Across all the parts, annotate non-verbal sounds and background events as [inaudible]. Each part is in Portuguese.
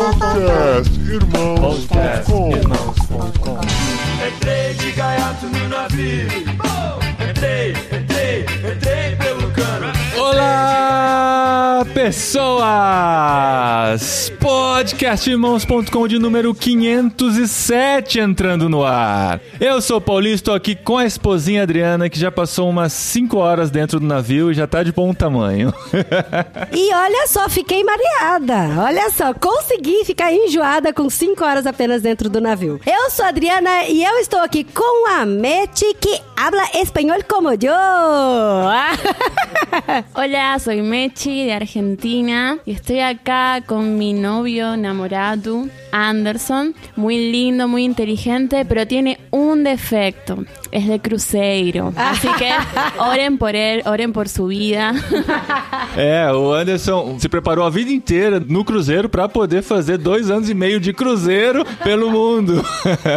Podcast Irmãos.com Irmãos.com. Entrei de gaiato no navio. Entrei, entrei, entrei pelo cano. Olá, pessoas! Podcastirmãos.com de número 507 entrando no ar. Eu sou o Paulinho, estou aqui com a esposinha Adriana, que já passou umas 5 horas dentro do navio e já tá de bom tamanho. [laughs] E olha só, fiquei mareada. Olha só, consegui ficar enjoada com 5 horas apenas dentro do navio. Eu sou a Adriana e eu estou aqui com a Meti, que habla espanhol como eu. [laughs] Hola, soy Mechi de Argentina y estoy acá con mi novio enamorado, Anderson. Muy lindo, muy inteligente, pero tiene un defecto. Es de cruzeiro. Así que oren por él, oren por su vida. [laughs] É, o Anderson se preparou a vida inteira no cruzeiro pra poder fazer dois anos e meio de cruzeiro pelo mundo. [laughs]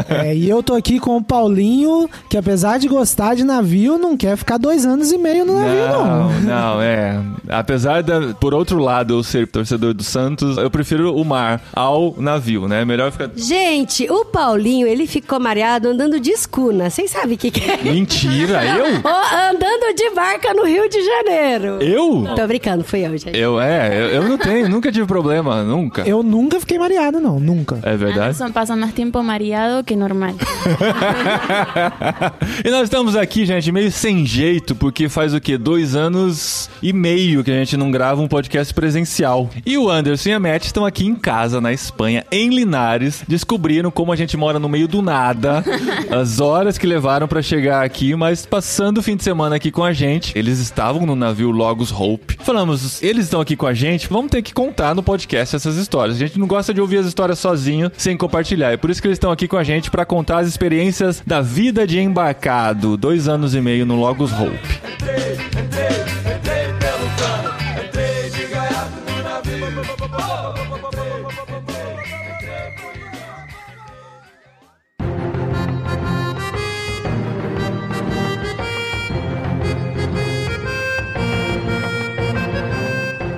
É, e eu tô aqui com o Paulinho, que apesar de gostar de navio, não quer ficar dois anos e meio no navio, não. Não, não, é. Apesar de, por outro lado, eu ser torcedor do Santos, eu prefiro o mar ao navio, né? Melhor ficar. Gente, o Paulinho, ele ficou mareado andando de escuna. Vocês sabem o que, que é? Mentira, eu? Andando de barca no Rio de Janeiro. Eu? Tô brincando, fui eu, gente. Eu, é, eu, eu não tenho, nunca tive problema, nunca. Eu nunca fiquei mareado, não, nunca. É verdade? Anderson pasa más tiempo mareado que normal. [laughs] e nós estamos aqui, gente, meio sem jeito, porque faz o quê? Dois anos e meio que a gente não grava um podcast presencial. E o Anderson e a Matt estão aqui em casa, na Espanha, em Linares, descobriram como a gente mora no meio do nada, [laughs] as horas que levaram pra chegar aqui, mas passando o fim de semana aqui com a gente. Eles estavam no navio Logos Hope. Falamos, eles estão aqui com a gente, vamos ter que contar no podcast essas histórias. A gente não gosta de ouvir as histórias sozinho, sem compartilhar. É por isso que eles estão aqui com a gente pra contar as experiências da vida de embarcado. Dois anos e meio no Logos Hope. Entrei, entrei, entrei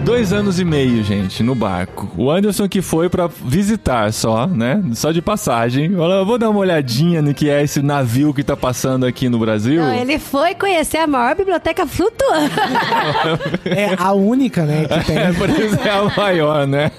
Dois anos e meio, gente, no barco. O Anderson que foi pra visitar só, né? Só de passagem. Falou, eu vou dar uma olhadinha no que é esse navio que tá passando aqui no Brasil. Não, ele foi conhecer a maior biblioteca flutuante. É a única, né, que tem. [laughs] É, por isso é a maior, né?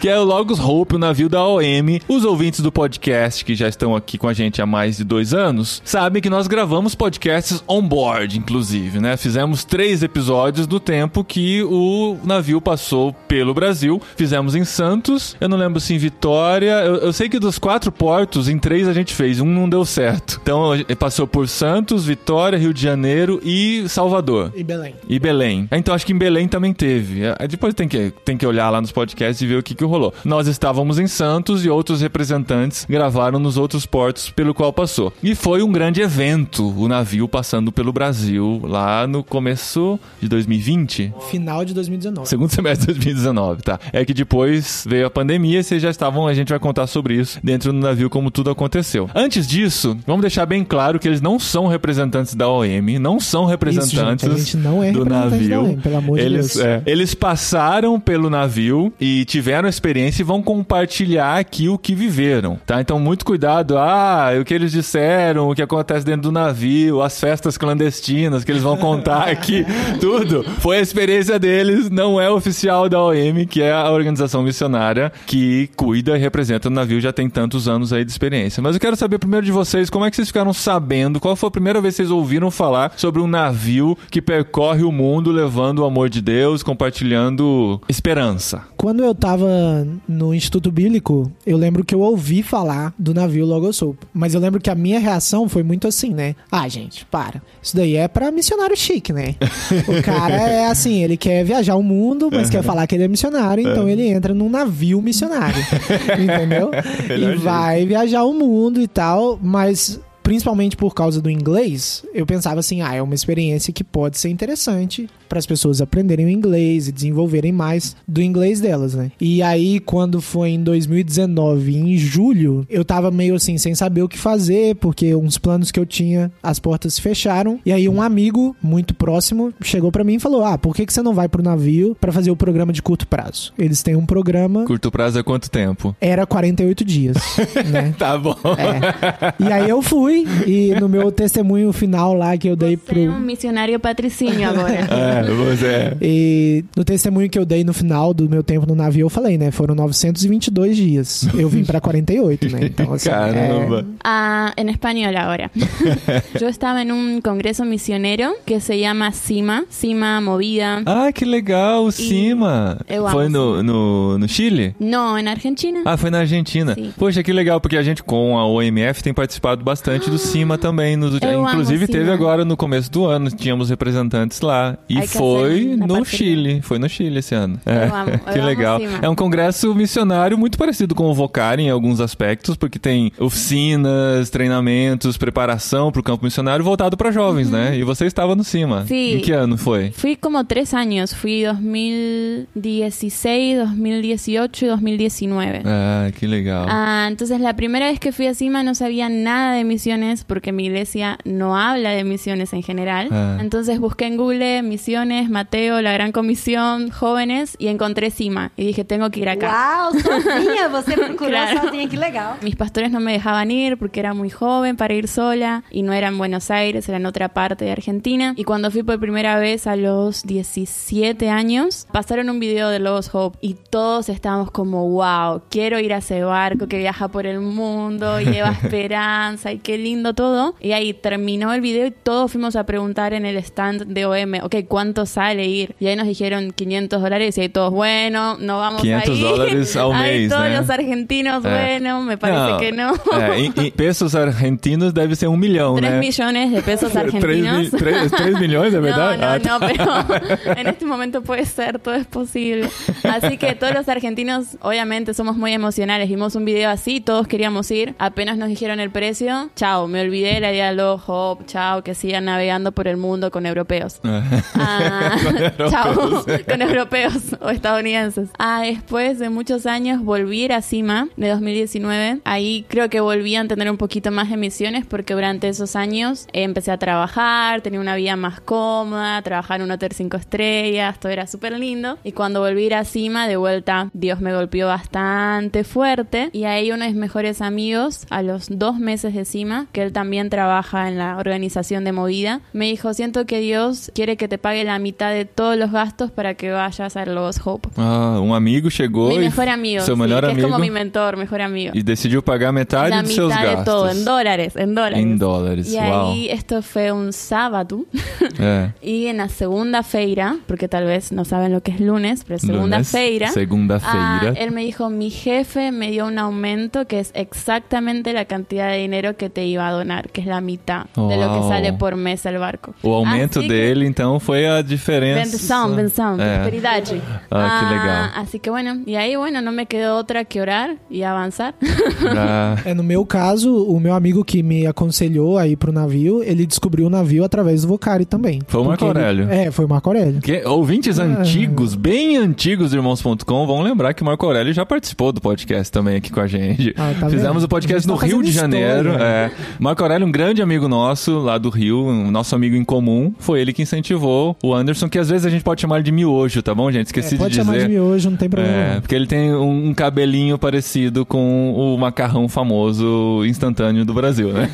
Que é o Logos Hope, o navio da OM. Os ouvintes do podcast que já estão aqui com a gente há mais de dois anos sabem que nós gravamos podcasts on board, inclusive, né? Fizemos três episódios do tempo que o navio passou pelo Brasil. Fizemos em Santos, eu não lembro se em Vitória. Eu, eu sei que dos quatro portos, em três a gente fez, um não deu certo. Então passou por Santos, Vitória, Rio de Janeiro e Salvador. E Belém. E Belém. Então acho que em Belém também teve. É, Depois tem que, tem que olhar lá nos podcasts e ver o que, que rolou. Nós estávamos em Santos e outros representantes gravaram nos outros portos pelo qual passou. E foi um grande evento o navio passando pelo Brasil lá no começo de 2020. Final de 2019. Segundo [laughs] semestre de 2019, tá? É que depois veio a pandemia e vocês já estavam, a gente vai contar sobre isso dentro do navio, como tudo aconteceu. Antes disso, vamos deixar bem claro que eles não são representantes da OM, não são representantes a gente não é do navio. OM, pelo amor de eles, Deus. é, eles passaram pelo navio e tiveram experiência e vão compartilhar aqui o que viveram, tá? Então, muito cuidado. Ah, o que eles disseram, o que acontece dentro do navio, as festas clandestinas que eles vão contar aqui, [laughs] tudo. Foi a experiência deles, não é oficial da OM, que é a organização missionária que cuida e representa o navio já tem tantos anos aí de experiência. Mas eu quero saber primeiro de vocês, como é que vocês ficaram sabendo, qual foi a primeira vez que vocês ouviram falar sobre um navio que percorre o mundo levando o amor de Deus, compartilhando esperança? Quando eu tava no Instituto Bíblico, eu lembro que eu ouvi falar do navio Logosoup. Mas eu lembro que a minha reação foi muito assim, né? Ah, gente, para. Isso daí é pra missionário chique, né? [laughs] o cara é assim, ele quer viajar o mundo, mas quer falar que ele é missionário, então ele entra num navio missionário. [laughs] entendeu? E vai viajar o mundo e tal, mas principalmente por causa do inglês, eu pensava assim, ah, é uma experiência que pode ser interessante para as pessoas aprenderem o inglês e desenvolverem mais do inglês delas, né? E aí, quando foi em 2019, em julho, eu tava meio assim, sem saber o que fazer, porque uns planos que eu tinha, as portas se fecharam. E aí, um amigo muito próximo chegou para mim e falou: Ah, por que, que você não vai pro navio para fazer o programa de curto prazo? Eles têm um programa. Curto prazo é quanto tempo? Era 48 dias, [laughs] né? Tá bom. É. E aí eu fui, e no meu testemunho final lá que eu dei Você é um pro. missionário patricinho agora. [laughs] É, você. E no testemunho que eu dei no final do meu tempo no navio, eu falei, né? Foram 922 dias. Eu vim pra 48, né? Então, assim. Caramba. Ah, en español ahora. Yo [laughs] estaba en un congreso misionero que se llama CIMA, CIMA Movida. Ah, que legal, o Cima. Eu Foi no, no, no Chile? No, en Argentina. Ah, foi na Argentina. Sim. Poxa, que legal, porque a gente com a OMF tem participado bastante do CIMA também. Amo inclusive teve agora no começo do ano, tínhamos representantes lá. E que foi una no parceria. Chile. Foi no Chile esse ano. É, amo, [laughs] que legal. É um congresso missionário muito parecido com o Vocar em alguns aspectos, porque tem oficinas, treinamentos, preparação para o campo missionário voltado para jovens, né? E você estava no CIMA. Sim. Em que ano foi? Fui como tres años, fui 2016, 2018 y 2019. Ah, que legal. Ah, entonces la primera vez que fui a Cima no sabía nada de misiones porque mi iglesia no habla de misiones en general. Ah. Entonces busqué en Google misiones, Mateo, la Gran Comisión, jóvenes y encontré Cima y dije tengo que ir acá. Sozinha, você procurou Claro. que legal. Mis pastores no me dejaban ir porque era muy joven para ir sola y no era en Buenos Aires, era en otra parte de Argentina. Y cuando fui por primera vez a los 17 años, pasaron un video de Lobos Hope y todos estábamos como, wow, quiero ir a ese barco que viaja por el mundo y lleva [laughs] esperanza y qué lindo todo. Y ahí terminó el video y todos fuimos a preguntar en el stand de OM, ok, ¿cuánto sale ir? Y ahí nos dijeron 500 dólares y ahí todos, bueno, no vamos 500 a ir. dólares al mes, todos né? los argentinos, É. bueno, me parece Não, que no. É, em, em pesos argentinos deve ser um milhão, 3 né? millones de pesos [laughs] 3, argentinos. milhões, é [laughs] No, verdade? no, Ah, no, [laughs] pero en este momento puede ser, todo es posible. Así que todos los argentinos, obviamente, somos muy emocionales. Vimos un video así, todos queríamos ir. Apenas nos dijeron el precio, chao, me olvidé la idea de los Hop, chao, que sigan navegando por el mundo con europeos. [laughs] Ah, [laughs] chao, con europeos o estadounidenses. Ah, después de muchos años volví a Cima de 2019. Ahí creo que volví a tener un poquito más de misiones porque durante esos años empecé a trabajar, tenía una vida más cómoda, trabajar en un hotel cinco estrellas, todo era súper lindo. Y cuando volví a Cima, de vuelta, Dios me golpeó bastante fuerte. Y ahí uno de mis mejores amigos, a los dos meses de Cima, que él también trabaja en la organización de movida, me dijo, siento que Dios quiere que te pague la mitad de todos los gastos para que vayas a los Hope. Ah, um amigo chegou Mi mejor amigo, seu sí, melhor que amigo es como mi mentor, mejor amigo. e decidiu pagar metade la seus mitad gastos. de todo, en dólares, en dólares. Em dólares, Y uau. ahí esto fue un sábado. É. [laughs] y en la segunda feira, porque tal vez no saben lo que es lunes, pero segunda Lunes, feira. segunda-feira. ah, él me dijo, mi jefe me dio un aumento que es exactamente la cantidad de dinero que te iba a donar, que es la mitad de lo que Uau. sale por mes el barco. O aumento Así que- dele, então, foi a diferença. Bendición, bendición, É. prosperidad. Ah, qué legal. Así que bueno, y ahí bueno, no me quedó otra que orar y avanzar. Ah, É, no meu caso, o meu amigo que me aconselhou a ir pro navio, ele descobriu o navio através do Vocari também. Foi o Marco Porque ele- Aurélio. É, foi o Marco Aurélio. que- ouvintes Ah. antigos, bem antigos Irmãos.com, vão lembrar que o Marco Aurélio já participou do podcast também aqui com a gente. Ah, tá Fizemos o podcast no tá Rio de Janeiro. é. Marco Aurélio, um grande amigo nosso lá do Rio, um nosso amigo em comum, foi ele que incentivou o Anderson, que às vezes a gente pode chamar de miojo, tá bom, gente? Esqueci É, pode de chamar dizer. de miojo, não tem problema. É, não. porque ele tem um, um cabelinho parecido com o macarrão famoso instantâneo do Brasil, né?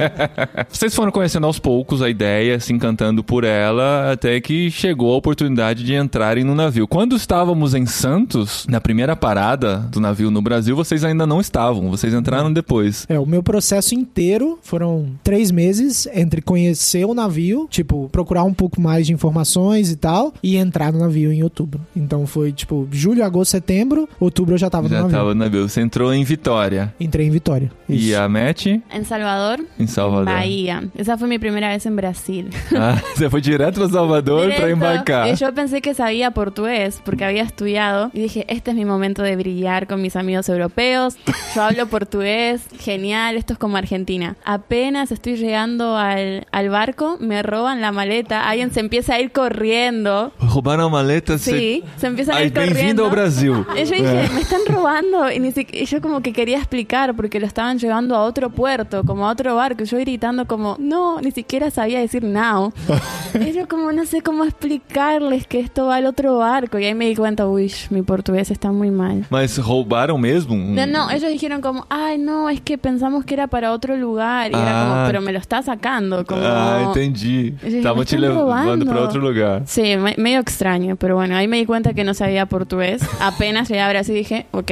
[laughs] Vocês foram conhecendo aos poucos a ideia, se encantando por ela, até que chegou a oportunidade de entrarem no navio. Quando estávamos em Santos, na primeira parada do navio no Brasil, vocês ainda não estavam, vocês entraram depois. É, o meu processo inteiro foram três meses entre conhecer o navio, tipo, procurar um pouco mais de informações e tal, e entrar no navio em outubro. Então foi, tipo, julho, agosto, setembro, outubro eu já tava no Já navio. estava no navio. Você entrou em Vitória. Entrei em Vitória. E Isso. a Matt En Salvador, em Salvador. Bahía. Esa fue mi primera vez en Brasil. [laughs] Ah, você foi direto para Salvador para embarcar. Yo pensé que sabía portugués porque había estudiado y dije, este es mi momento de brillar con mis amigos europeos. Yo hablo portugués, genial, esto es como Argentina Argentina. Apenas estoy llegando al, al barco, me roban la maleta, alguien se empieza a ir corriendo. Roubaram a maleta. Sí, se empiezan a ir corriendo. bem-vindo Brasil. [laughs] Y yo dije, me están robando. Y, ni si- y yo como que quería explicar porque lo estaban llevando a otro puerto, como a otro barco. Yo gritando como, no, ni siquiera sabía decir now. [laughs] y yo como no sé cómo explicarles que esto va al otro barco. Y ahí me di cuenta, uy, mi portugués está muy mal. Mas roubaram mesmo? Um- No, no, ellos dijeron como, ay, no, es que pensamos que era para otro lugar. Y era Ah. como, pero me lo está sacando. Como... Ah, entendi. Estavam te levando pra outro lugar. Sí, me- medio extraño, pero bueno, ahí me di cuenta que no sabía portugués. [laughs] Apenas llegué a Brasil dije, ok,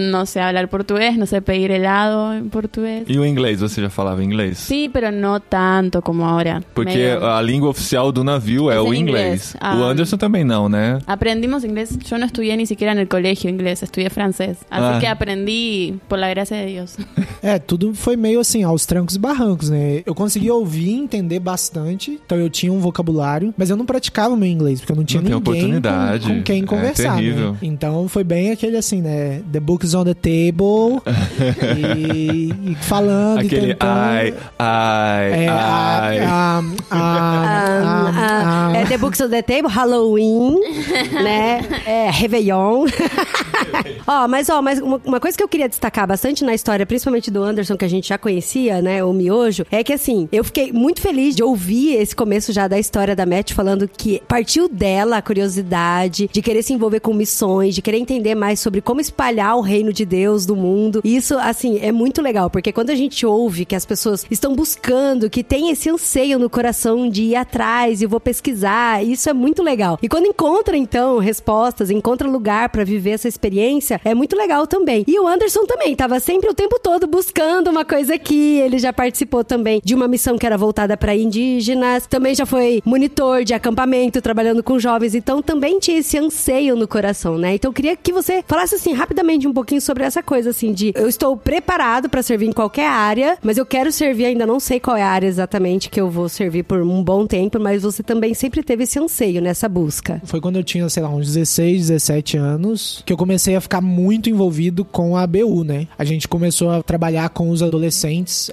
no sé hablar portugués, no sé pedir helado en portugués. E o inglês? Você já falava inglês? Sí, pero no tanto como ahora. Porque Medio- a língua oficial do navio é Es o inglês. inglês. Ah. O Anderson também não, né? Aprendimos inglés, yo no estudié ni siquiera en el colegio inglés, estudié francés. Así Ah. que aprendí por la gracia de Dios. [laughs] É, tudo foi meio assim, aos trancos e barrancos, né? Eu conseguia ouvir e entender bastante, então eu tinha um vocabulário, mas eu não praticava meu inglês, porque eu não tinha Não tem ninguém oportunidade. Com, com quem É conversar, terrível. né? Então foi bem aquele assim, né? The book's on the table e, e falando e Aquele tentando... ai, ai, É, ai. a, Ah, a- é The Books on the Table, Halloween, né? É, Réveillon. [laughs] ó, mas ó, mas uma, uma coisa que eu queria destacar bastante na história, principalmente do Anderson, que a gente já conhecia, né? O Miojo, é que assim, eu fiquei muito feliz de ouvir esse começo já da história da Matt falando que partiu dela a curiosidade de querer se envolver com missões, de querer entender mais sobre como espalhar o reino de Deus do mundo. Isso, assim, é muito legal, porque quando a gente ouve que as pessoas estão buscando, que tem esse anseio no coração de ir atrás e vou pesquisar, isso é muito legal. E quando encontra, então, respostas, encontra lugar pra viver essa experiência, é muito legal também. E o Anderson também, tava sempre o tempo todo buscando uma coisa aqui. Ele já participou também de uma missão que era voltada para indígenas, também já foi monitor de acampamento, trabalhando com jovens, então também tinha esse anseio no coração, né? Então eu queria que você falasse assim rapidamente um pouquinho sobre essa coisa assim de eu estou preparado para servir em qualquer área, mas eu quero servir, ainda não sei qual é a área exatamente que eu vou servir por um bom tempo, mas você também sempre teve esse anseio nessa busca. Foi quando eu tinha, sei lá, uns 16, 17 anos, que eu comecei a ficar muito envolvido com a ABU, né? A gente começou a trabalhar com os adolescentes,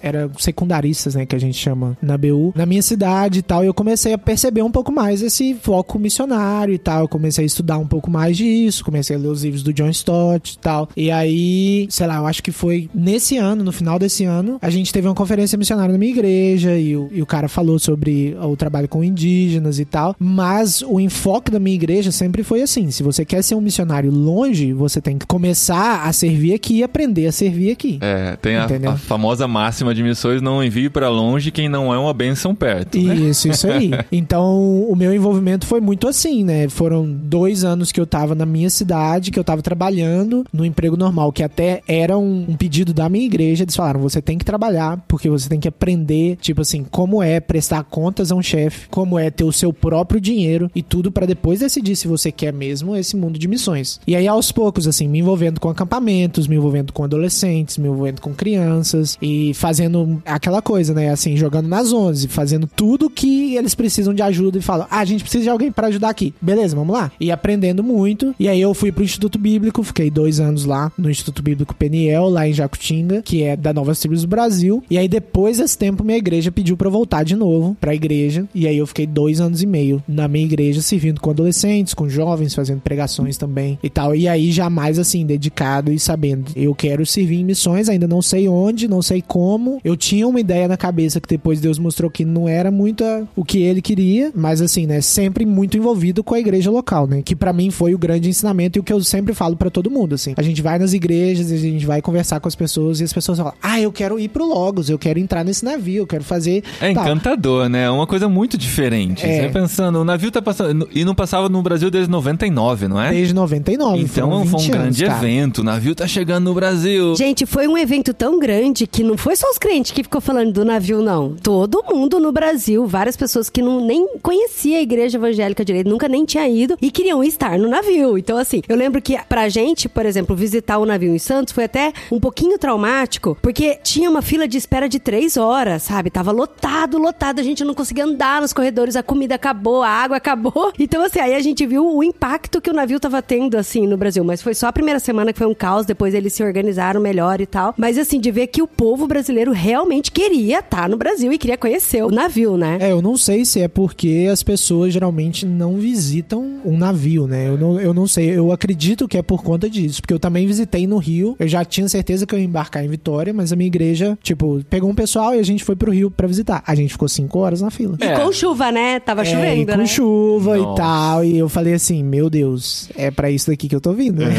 era secundaristas, né, que a gente chama na ABU, na minha cidade e tal, e eu comecei a perceber um pouco mais esse foco missionário e tal. Eu comecei a estudar um pouco mais disso, comecei a ler os livros do John Stott e tal. E aí, sei lá, eu acho que foi nesse ano, no final desse ano, a gente teve uma conferência missionária na minha igreja e o, e o cara falou sobre o trabalho com indígenas e tal. Mas o enfoque da minha igreja sempre foi assim: se você quer ser um missionário longe, você tem que começar a servir aqui e aprender a servir aqui. É, tem a, a famosa máxima de missões: não envie pra longe quem não é uma bênção perto. né? Isso, isso aí. [laughs] Então, o meu envolvimento foi muito assim, né? Foram dois anos que eu tava na minha cidade, que eu tava trabalhando no emprego normal, que até era um, um pedido da minha igreja. Eles falaram: você tem que trabalhar, porque você tem que aprender, tipo assim, como é prestar contas a um chefe, como é ter o seu próprio dinheiro e tudo pra depois decidir se você quer mesmo esse mundo de missões. E aí, aos poucos, assim, me envolvendo com acampamentos, me envolvendo com adolescentes, me envolvendo com crianças e fazendo aquela coisa, né? Assim, jogando nas 11, fazendo tudo que eles precisam de ajuda e falam: ah, a gente precisa de alguém pra ajudar aqui. Beleza, vamos lá. E aprendendo muito. E aí eu fui pro Instituto Bíblico, fiquei dois anos lá no Instituto Bíblico Peniel, lá em Jacutinga, que é da Nova Tribos do Brasil. E aí depois desse tempo, minha igreja pediu pra eu voltar de novo pra igreja. E aí eu fiquei dois anos e meio na minha igreja, servindo com adolescentes, com jovens, fazendo pregações também e tal. E aí jamais assim, dedicado e sabendo, eu quero servir em missões, ainda não sei onde, não sei como. Eu tinha uma ideia na cabeça que depois Deus mostrou que não era muito a- o que ele queria, mas assim, né, sempre muito envolvido com a igreja local, né? Que pra mim foi o grande ensinamento e o que eu sempre falo pra todo mundo, assim. A gente vai nas igrejas, a gente vai conversar com as pessoas e as pessoas falam: "Ah, eu quero ir pro Logos, eu quero entrar nesse navio, eu quero fazer É tal." encantador, né? Uma coisa muito diferente. É. Você pensando, o navio tá passando. E não passava no Brasil desde 99, não é? Desde 99, Então foi um 20 anos, grande cara. evento. O navio tá chegando no Brasil. Gente, foi um evento tão grande que não foi só os crentes que ficou falando do navio, não. Todo mundo no Brasil, várias pessoas que não, nem conhecia a igreja evangélica direito, nunca nem tinha ido e queriam estar no navio. Então, assim, eu lembro que pra gente, por exemplo, visitar o navio em Santos foi até um pouquinho traumático, porque tinha uma fila de espera de três horas, sabe? Tava lotado, lotado, a gente não conseguia andar nos corredores, a comida acabou, a água acabou. [laughs] Então, assim, aí a gente viu o impacto que o navio tava tendo, assim, no Brasil. Mas foi só a primeira semana que foi um caos, depois eles se organizaram melhor e tal. Mas, assim, de ver que o povo povo brasileiro realmente queria estar no Brasil e queria conhecer o navio, né? É, eu não sei se é porque as pessoas geralmente não visitam um navio, né? Eu não, eu não sei. Eu acredito que é por conta disso. Porque eu também visitei no Rio. Eu já tinha certeza que eu ia embarcar em Vitória, mas a minha igreja, tipo, pegou um pessoal e a gente foi pro Rio pra visitar. A gente ficou cinco horas na fila. E com chuva, né? Tava É, e chovendo, com né? chuva Nossa. e tal. E eu falei assim, meu Deus, é pra isso daqui que eu tô vindo, né?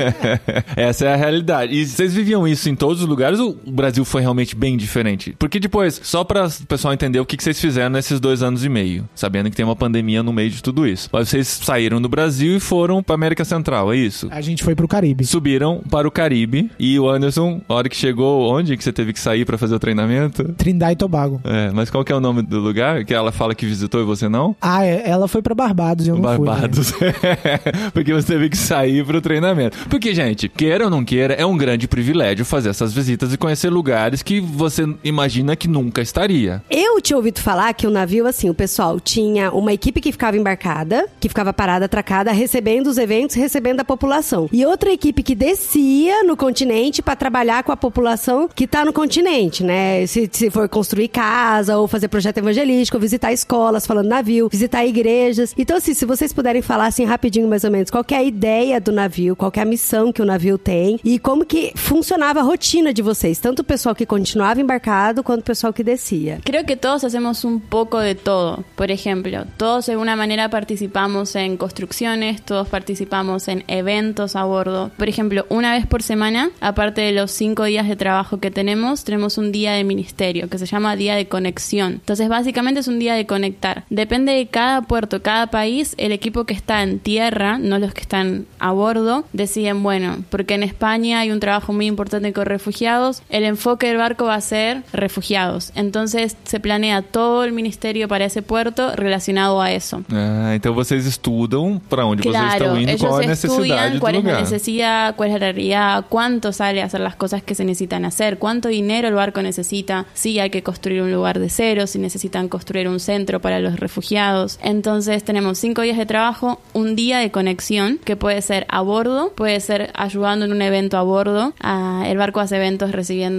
[laughs] Essa é a realidade. E vocês viviam isso em todos os lugares ou o Brasil foi realmente bem diferente? Porque depois, só para o pessoal entender o que que vocês fizeram nesses dois anos e meio, sabendo que tem uma pandemia no meio de tudo isso. Mas vocês saíram do Brasil e foram para América Central, é isso? A gente foi pro Caribe. Subiram para o Caribe e o Anderson, a hora que chegou, onde que você teve que sair para fazer o treinamento? Trindade e Tobago. É, mas qual que é o nome do lugar que ela fala que visitou e você não? Ah, é, ela foi pra Barbados e eu não fui. né? Barbados. [laughs] Porque você teve que sair pro treinamento. Porque, gente, queira ou não queira, é um grande privilégio fazer essas visitas e conhecer lugares que você imagina que nunca estaria. Eu tinha ouvido falar que o navio, assim, o pessoal tinha uma equipe que ficava embarcada, que ficava parada, atracada, recebendo os eventos, recebendo a população. E outra equipe que descia no continente pra trabalhar com a população que tá no continente, né? Se, se for construir casa, ou fazer projeto evangelístico, ou visitar escolas, falando navio, visitar igrejas. Então, assim, se vocês puderem falar, assim, rapidinho, mais ou menos, qual é a ideia do navio, qual é a missão que o navio tem, e como que funcionava a rotina de vocês, tanto o pessoal que continuava embarcado, quanto o pessoal que descia. Creo que todos hacemos un poco de todo. Por ejemplo, todos de alguna manera participamos en construcciones, todos participamos en eventos a bordo. Por ejemplo, una vez por semana, aparte de los cinco días de trabajo que tenemos, tenemos un día de ministerio que se llama día de conexión. Entonces, básicamente es un día de conectar. Depende de cada puerto, cada país, el equipo que está en tierra, no los que están a bordo, deciden, bueno, porque en España hay un trabajo muy importante con refugiados, el enfoque del barco va a ser refugiados. Entonces se planea todo el ministerio para ese puerto relacionado a eso. Ah, então vocês estudam para onde vocês Claro, estão indo, qual é a do cuál es la necesidad, cuál es la realidad, cuánto sale a hacer las cosas que se necesitan hacer, cuánto dinero el barco necesita, si hay que construir un lugar de cero, si necesitan construir un centro para los refugiados. Entonces tenemos cinco días de trabajo, un día de conexión que puede ser a bordo, puede ser ayudando en un evento a bordo. Ah, el barco hace eventos recibiendo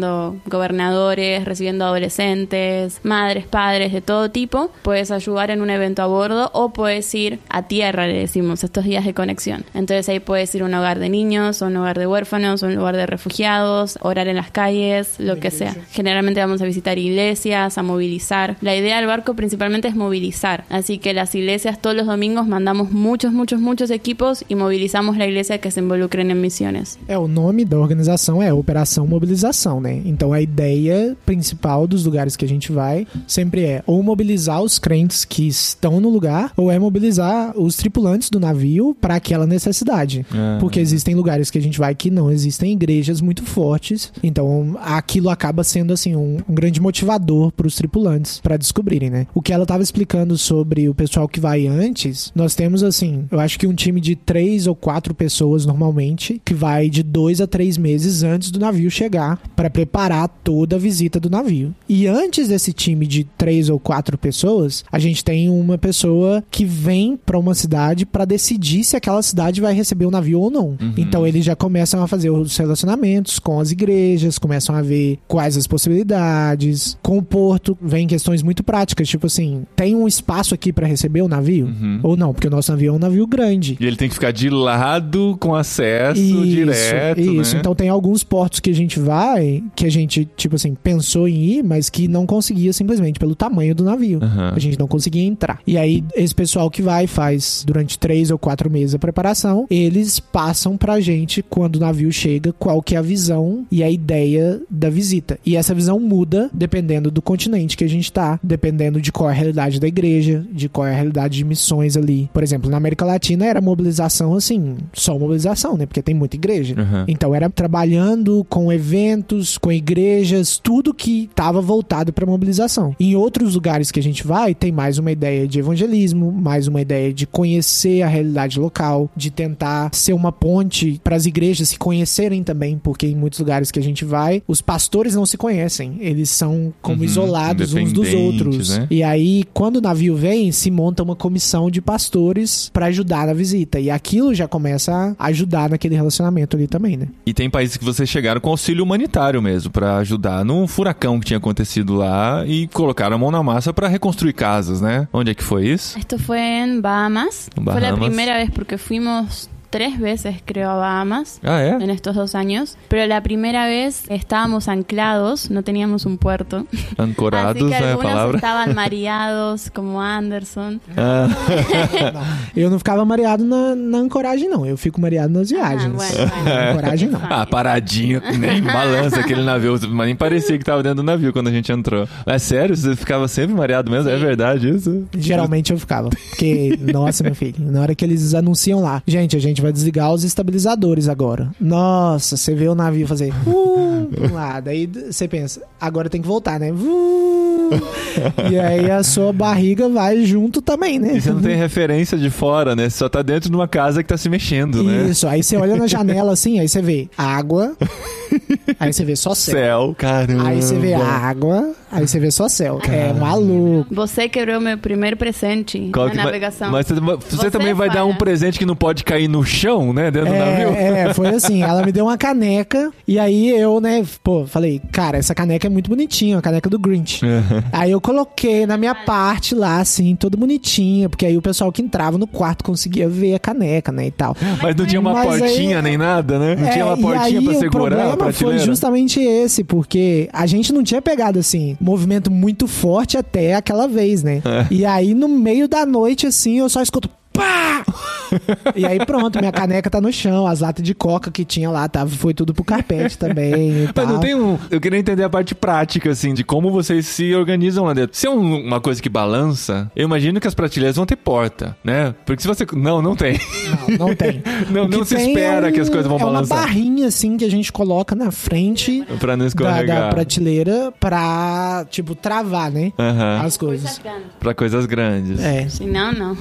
gobernadores, recibiendo adolescentes, madres, padres de todo tipo. Puedes ayudar en un evento a bordo o puedes ir a tierra, le decimos, estos días de conexión. Entonces ahí puedes ir a un hogar de niños, o un hogar de huérfanos, o un lugar de refugiados, orar en las calles, lo que sea. Generalmente vamos a visitar iglesias, a movilizar. La idea del barco principalmente es movilizar. Así que las iglesias todos los domingos mandamos muchos, muchos, muchos equipos y movilizamos la iglesia que se involucren en misiones. É, o nome da organização é Operação Mobilização, né? Então a ideia principal dos lugares que a gente vai sempre é ou mobilizar os crentes que estão no lugar, ou é mobilizar os tripulantes do navio para aquela necessidade. Ah. Porque existem lugares que a gente vai que não existem igrejas muito fortes, então aquilo acaba sendo assim um, um grande motivador para os tripulantes para descobrirem, né? O que ela estava explicando sobre o pessoal que vai antes, nós temos assim, eu acho que um time de três ou quatro pessoas normalmente que vai de dois a três meses antes do navio chegar para preparar toda a visita do navio. E antes desse time de três ou quatro pessoas, a gente tem uma pessoa que vem para uma cidade para decidir se aquela cidade vai receber o navio ou não. Então eles já começam a fazer os relacionamentos com as igrejas, começam a ver quais as possibilidades. Com o porto vem questões muito práticas, tipo assim, tem um espaço aqui para receber o navio ou não, porque o nosso navio é um navio grande. E ele tem que ficar de lado com acesso Isso, direto, isso. né? Então tem alguns portos que a gente vai que a gente, tipo assim, pensou em ir, mas que não conseguia simplesmente pelo tamanho do navio. Aham. A gente não conseguia entrar. E aí, esse pessoal que vai faz durante três ou quatro meses a preparação, eles passam pra gente, quando o navio chega, qual que é a visão e a ideia da visita. E essa visão muda dependendo do continente que a gente tá, dependendo de qual é a realidade da igreja, de qual é a realidade de missões ali. Por exemplo, na América Latina era mobilização, assim, só mobilização, né? Porque tem muita igreja. Aham. Então era trabalhando com eventos, com igrejas, tudo que estava voltado para mobilização. Em outros lugares que a gente vai, tem mais uma ideia de evangelismo, mais uma ideia de conhecer a realidade local, de tentar ser uma ponte para as igrejas se conhecerem também, porque em muitos lugares que a gente vai, os pastores não se conhecem, eles são como Uhum, isolados uns dos outros. né? E aí, quando o navio vem, se monta uma comissão de pastores para ajudar na visita. E aquilo já começa a ajudar naquele relacionamento ali também, né? E tem países que vocês chegaram com auxílio humanitário mesmo pra ajudar num furacão que tinha acontecido lá e colocaram a mão na massa pra reconstruir casas, né? Onde é que foi isso? Esto fue en Bahamas. Fue la Bahamas. primera vez porque fuimos tres veces, creo, a Bahamas. Ah, é? En estos dos años. Pero la primera vez estábamos anclados, no teníamos un puerto. [laughs] Así Ancorados que é a algunos palavra. estaban [laughs] mareados, como Anderson. [laughs] Ah, Eu não ficava mareado na, na ancoragem, não. Eu fico mareado nas viagens. bueno, bueno. Na ancoragem, não. ah, paradinho, nem balança aquele navio, mas nem parecia que tava dentro do navio quando a gente entrou. Mas sério, você ficava sempre mareado mesmo? É verdade isso? Geralmente eu ficava. Porque, nossa, meu filho, na hora que eles anunciam lá, gente, a gente vai desligar os estabilizadores agora. Nossa, você vê o navio fazer. Uh, [laughs] um lado. Aí você pensa, agora tem que voltar, né? Uh, e aí a sua barriga vai junto também, né? E você não tem referência de fora, né? Você só tá dentro de uma casa que tá se mexendo, né? Isso, aí você olha na janela assim, aí você vê água, [laughs] aí você vê só céu. Céu, caramba. Aí você vê água, aí você vê só céu. É maluco. Você quebrou meu primeiro presente Qual na que- mas- navegação. Mas, você, você Você também vai dar um presente que não pode cair no chão, né? Dentro do navio? É, é, foi assim, ela me deu uma caneca e aí eu, né, pô, falei, cara, essa caneca é muito bonitinha, a caneca do Grinch. aí eu coloquei na minha parte lá, assim, toda bonitinha, porque aí o pessoal que entrava no quarto conseguia ver a caneca, né, e tal. Mas não tinha uma Mas aí- portinha nem nada, né? Não É, tinha uma e portinha aí pra o segurar a problema foi justamente esse, porque a gente não tinha pegado assim, movimento muito forte até aquela vez, né? É. E aí no meio da noite assim, eu só escuto pá! [laughs] e aí pronto, minha caneca tá no chão, as latas de coca que tinha lá, tá, foi tudo pro carpete também e Mas não tem um. Eu queria entender a parte prática, assim, de como vocês se organizam lá dentro. Se é um- uma coisa que balança, eu imagino que as prateleiras vão ter porta, né? Porque se você. Não, não tem. Não, não tem. [laughs] Não, não se tem espera é um- que as coisas vão é balançar. uma barrinha assim que a gente coloca na frente Pra não da, escorregar. da prateleira pra, tipo, travar, né? As coisas. Pra coisas grandes. É. Si no, no.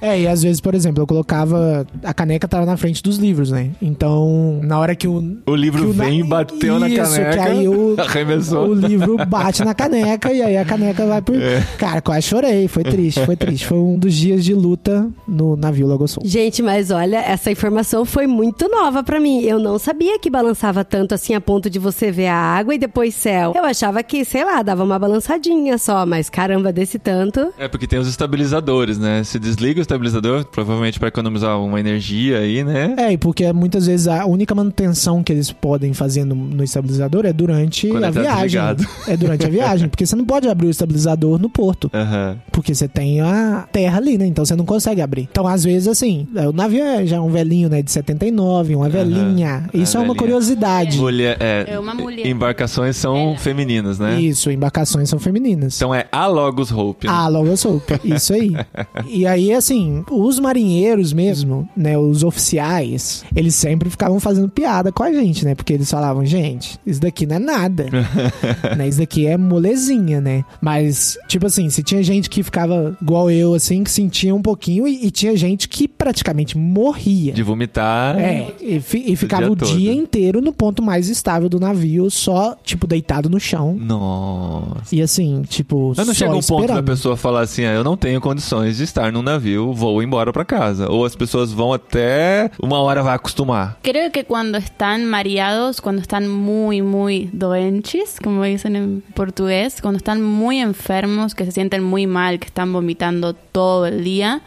É, e às vezes, por exemplo, eu colocava. A caneca tava na frente dos livros, né? Então, na hora que o. O livro o na- vem e bateu na Isso, caneca. que aí o, [laughs] arremessou. o livro bate na caneca e aí a caneca vai por. É. Cara, quase chorei. Foi triste, foi triste. Foi um dos dias de luta no navio Lagoa Sul. Gente, mas olha, essa informação foi muito nova pra mim. Eu não sabia que balançava tanto assim a ponto de você ver a água e depois céu. Eu achava que, sei lá, dava uma balançadinha só, mas caramba, desse tanto. É porque tem os estabilizadores, né? Se desliga o estabilizador, provavelmente pra economizar uma energia aí, né? É, e porque muitas vezes a única manutenção que eles podem fazer no, no estabilizador é durante Quando a tá viagem. desligado. [laughs] É durante a viagem, porque você não pode abrir o estabilizador no porto. Aham. Porque você tem a terra ali, né? Então você não consegue abrir. Então, às vezes, assim, é, o navio é já um velhinho, né? De 79, uma velhinha. Isso é, uma velhinha. curiosidade. Mulher, é, É uma mulher. Embarcações são femininas, né? Isso, embarcações são femininas. Então é a Logos Hope. né? Ah, logo Soap. Isso aí. [laughs] e aí, assim, os marinheiros mesmo, né? Os oficiais, eles sempre ficavam fazendo piada com a gente, né? Porque eles falavam, gente, isso daqui não é nada. [laughs] né? Isso daqui é molezinha, né? Mas, tipo assim, se tinha gente que ficava igual eu, assim, que sentia um pouquinho, e, e tinha gente que praticamente morria. De vomitar. É, e, fi- e ficava dia o dia inteiro no ponto mais estável do navio, só, tipo, deitado no chão. Nossa. E assim, tipo, Mas não chega um ponto da pessoa falar assim, ah, eu não tenho condições de estar num navio, vou embora pra casa. Ou as pessoas vão até uma hora vai acostumar. Creo que cuando están mareados, cuando están muy, muy doentes, como dicen en portugués, cuando están muy enfermos, que se sienten muy mal, que están vomitando todo el día,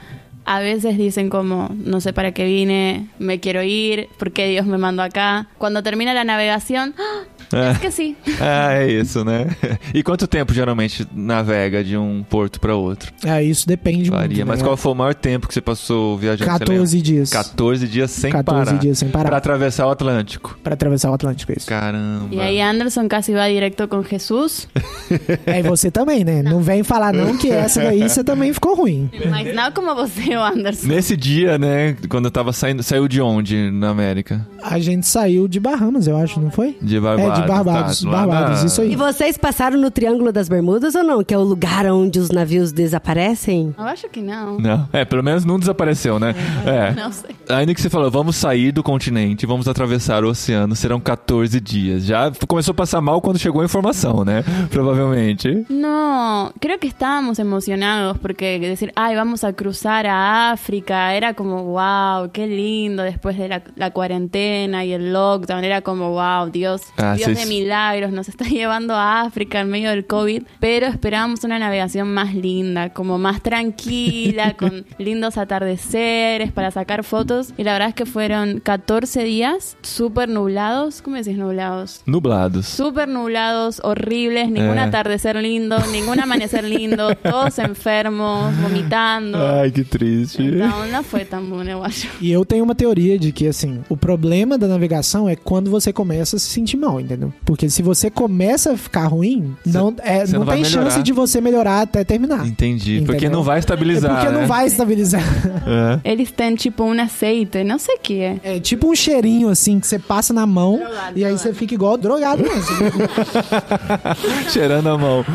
a veces dicen como, no sé para qué vine, me quiero ir, ¿por qué Dios me mandó acá? Cuando termina la navegación, ¡ah! Es que sí. Ah, é isso, né? E quanto tempo geralmente navega de um porto pra outro? É, isso depende Varia. muito. Mas né? qual foi o maior tempo que você passou viajando? você 14 lembra? dias. 14 dias sem 14 parar. dias sem parar. Pra atravessar o Atlântico. Pra atravessar o Atlântico, isso. Caramba. Y ahí Anderson casi va directo con Jesús. [laughs] É, e você também, né? Não vem falar não que essa daí você também ficou ruim. Mas no como você, o Anderson. Nesse dia, né, quando eu tava saindo, saiu de onde na América? A gente saiu de Bahamas, eu acho, não foi? De Barbados. É, de Barbados, tá? Barbados, na- isso aí. E vocês passaram no Triângulo das Bermudas ou não? Que é o lugar onde os navios desaparecem? Eu acho que não. Não, é, pelo menos não desapareceu, né? É. Não sei. Ainda que você falou, vamos sair do continente, vamos atravessar o oceano, serão 14 dias. Já começou a passar mal quando chegou a informação, né? [laughs] Provavelmente. No, creo que estábamos emocionados porque decir, ay, vamos a cruzar a África, era como, wow, qué lindo después de la, la cuarentena y el lockdown, era como, wow, Dios, Ah, Dios Vocês- de milagros, nos está [laughs] llevando a África en medio del COVID, pero esperábamos una navegación más linda, como más tranquila, [laughs] con lindos atardeceres para sacar fotos. Y la verdad es que fueron 14 días súper nublados. ¿Cómo decís nublados? Nublados. Súper nublados, horribles, ningún Eh. atardecer lindo, ningún amanecer lindo, [laughs] todos enfermos, vomitando. Ai, que triste. Não, não foi tão bom, eu acho. E eu tenho uma teoria de que, assim, o problema da navegação é quando você começa a se sentir mal, entendeu? Porque se você começa a ficar ruim, não, é, não, não tem melhorar. chance de você melhorar até terminar. Entendi. Porque Entendeu? não vai estabilizar. É porque né? não vai estabilizar. [laughs] É. Eles têm tipo um aceite, não sei o que é. É tipo um cheirinho, assim, que você passa na mão Drogado, e aí você fica igual drogado mesmo. [laughs] Cheirando a mão.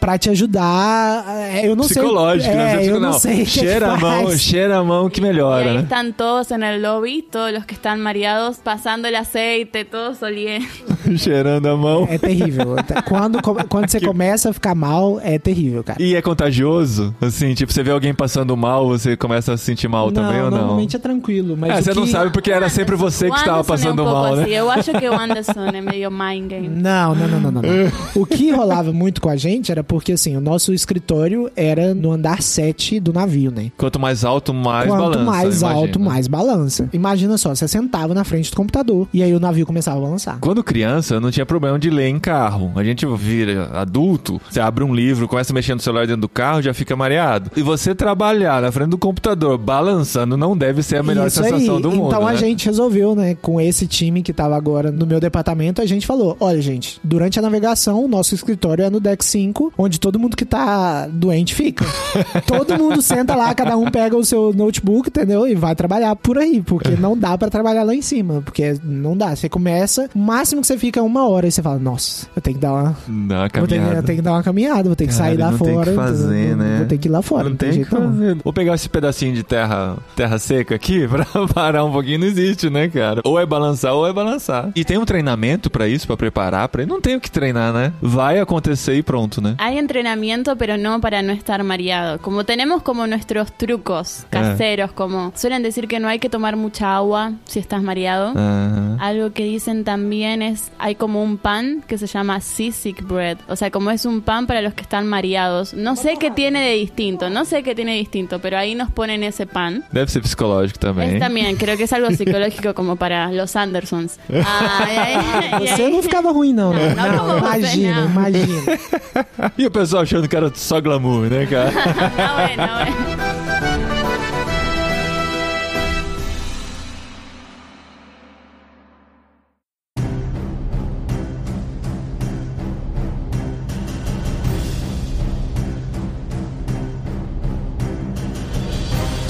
pra te ajudar. é, Eu não Psicológico, sei. né? É, Você eu não sei. o que Cheira que a mão, faz. cheira a mão que melhora, ahí né? están todos el lobby, todos los que están mareados, pasando el aceite, todos oliendo. [laughs] Cheirando a mão. É terrível. Quando, quando você começa a ficar mal, é terrível, cara. E é contagioso? Assim, tipo, você vê alguém passando mal, você começa a se sentir mal também ou não? Normalmente é tranquilo. Mas É, você não que- sabe porque era sempre você que estava Anderson é passando um pouco mal, né? assim. Eu acho que o Anderson é meio mind game. [laughs] Não, não, não, não, não, não. o que rolava muito com a gente era porque, assim, o nosso escritório era no andar 7 do navio, né? Quanto mais alto, mais Quanto balança. mais imagina. alto, mais balança. Imagina só, você sentava na frente do computador e aí o navio começava a balançar. Quando criança, eu não tinha problema de ler em carro. A gente vira adulto, você abre um livro, começa a mexer no celular dentro do carro, já fica mareado. E você trabalhar na frente do computador balançando não deve ser a melhor Isso sensação aí. do mundo. Então a né? gente resolveu, né, com esse time que tava agora no meu departamento, a gente falou: olha, gente, durante a navegação, o nosso escritório é no deck 5, onde todo mundo que tá doente fica. [laughs] todo mundo senta lá, cada um pega o seu notebook, entendeu? E vai trabalhar por aí, porque não dá pra trabalhar lá em cima, porque não dá. Você começa, o máximo que você fica é uma hora e você fala: nossa, eu tenho que dar uma. Dá uma Vou ter, caminhada. eu tenho que dar uma caminhada, vou ter que sair Cara, lá não tem fora. que fazer, entendeu? né? Vou ter que ir lá fora, Não não, tem tem jeito que não. fazer. Vou pegar esse pedacinho de terra, terra seca aqui [laughs] pra parar um pouquinho, não existe, né, cara? Ou é balançar ou é balançar. E tem um treinamento pra isso, pra preparar pra Não tem o que treinar, né? Vai acontecer e pronto, né? Hay entrenamiento, pero no para no estar mareado. Como tenemos como nuestros trucos caseros, como suelen decir que no hay que tomar mucha agua si estás mareado. Aham. Algo que dicen también es, hay como un pan que se llama seasick bread. O sea, como es un pan para los que están mareados. No sé qué tiene de distinto, no sé qué tiene de distinto, pero ahí nos ponen ese pan. Deve ser psicológico também. Es también, creo que es algo psicológico como para los Andersons. [laughs] Ay, ay, ay, [laughs] Você ay. não ficava ruim, não, né? Não, não você, imagina, não. imagina. [laughs] E o pessoal achando que era só glamour, né, cara? Está bueno, bueno.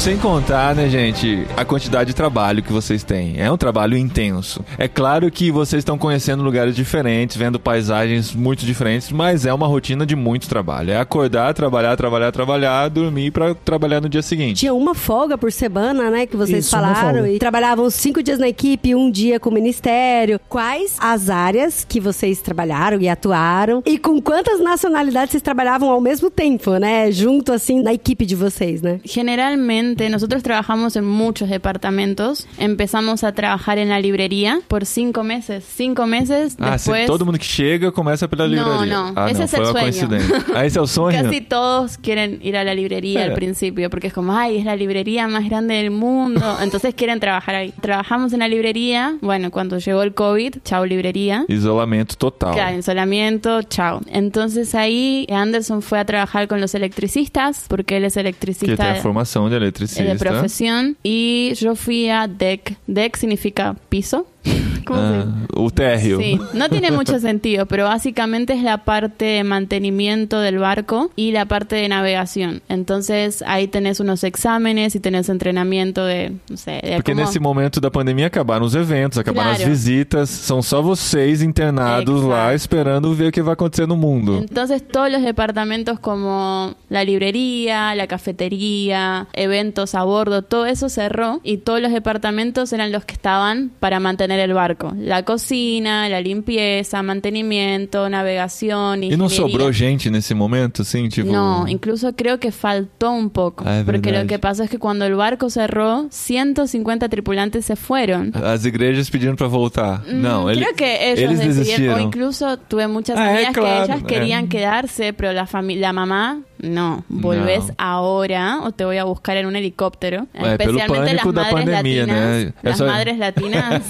Sem contar, né, gente, a quantidade de trabalho que vocês têm. É um trabalho intenso. É claro que vocês estão conhecendo lugares diferentes, vendo paisagens muito diferentes, mas é uma rotina de muito trabalho. É acordar, trabalhar, trabalhar, trabalhar, dormir pra trabalhar no dia seguinte. Tinha uma folga por semana, né? Que vocês Isso, falaram. E trabalhavam cinco dias na equipe, um dia com o ministério. Quais as áreas que vocês trabalharam e atuaram? E com quantas nacionalidades vocês trabalhavam ao mesmo tempo, né? Junto, assim, na equipe de vocês, né? Generalmente nosotros trabajamos en muchos departamentos. Empezamos a trabajar en la librería por cinco meses. Cinco meses Ah, después. todo mundo que chega começa pela No, livraria. no. Ah, Ese não, es el [laughs] sueño. Ah, esse é o sonho? Casi todos quieren ir a la librería Eh. al principio porque es como, ay, es la librería más grande del mundo. [laughs] Entonces quieren trabajar ahí. Trabajamos en la librería. Bueno, cuando llegó el COVID, chao librería. Isolamento total. Claro, insolamiento, chao. Entonces ahí Anderson fue a trabajar con los electricistas porque él es Que electricista a formação de eh, eletricista. de profesión y yo fui a DEC. DEC significa piso. [laughs] ¿Cómo se Ah, o térreo. Sí, no tiene mucho [laughs] sentido, pero básicamente es la parte de mantenimiento del barco y la parte de navegación. Entonces ahí tenés unos exámenes y tenés entrenamiento de, no sé, de Porque cómo- nesse momento da pandemia acabaram os eventos, acabaram as Claro. visitas, são só vocês internados lá esperando ver o que vai acontecer no mundo. Entonces todos los departamentos como la librería, la cafetería, eventos a bordo, todo eso cerró y todos los departamentos eran los que estaban para mantener mantener el barco. La cocina, la limpieza, mantenimiento, navegación, E não ingeniería. sobrou gente nesse momento, assim, tipo... No, incluso creo que faltó un poco. Ah, porque verdad. lo que pasó es que cuando el barco cerró, 150 tripulantes se fueron. As igrejas pedindo pra voltar. Mm, não, ele- creo que ellos eles decidieron, desistieron. o incluso tuve muchas Ah, amigas claro, que ellas querían eh. quedarse, pero la familia, la mamá, no, volvés No. ahora o te voy a buscar en un helicóptero. É, Especialmente las pânico da madres pandemia, [laughs] latinas, né? É las só- madres latinas.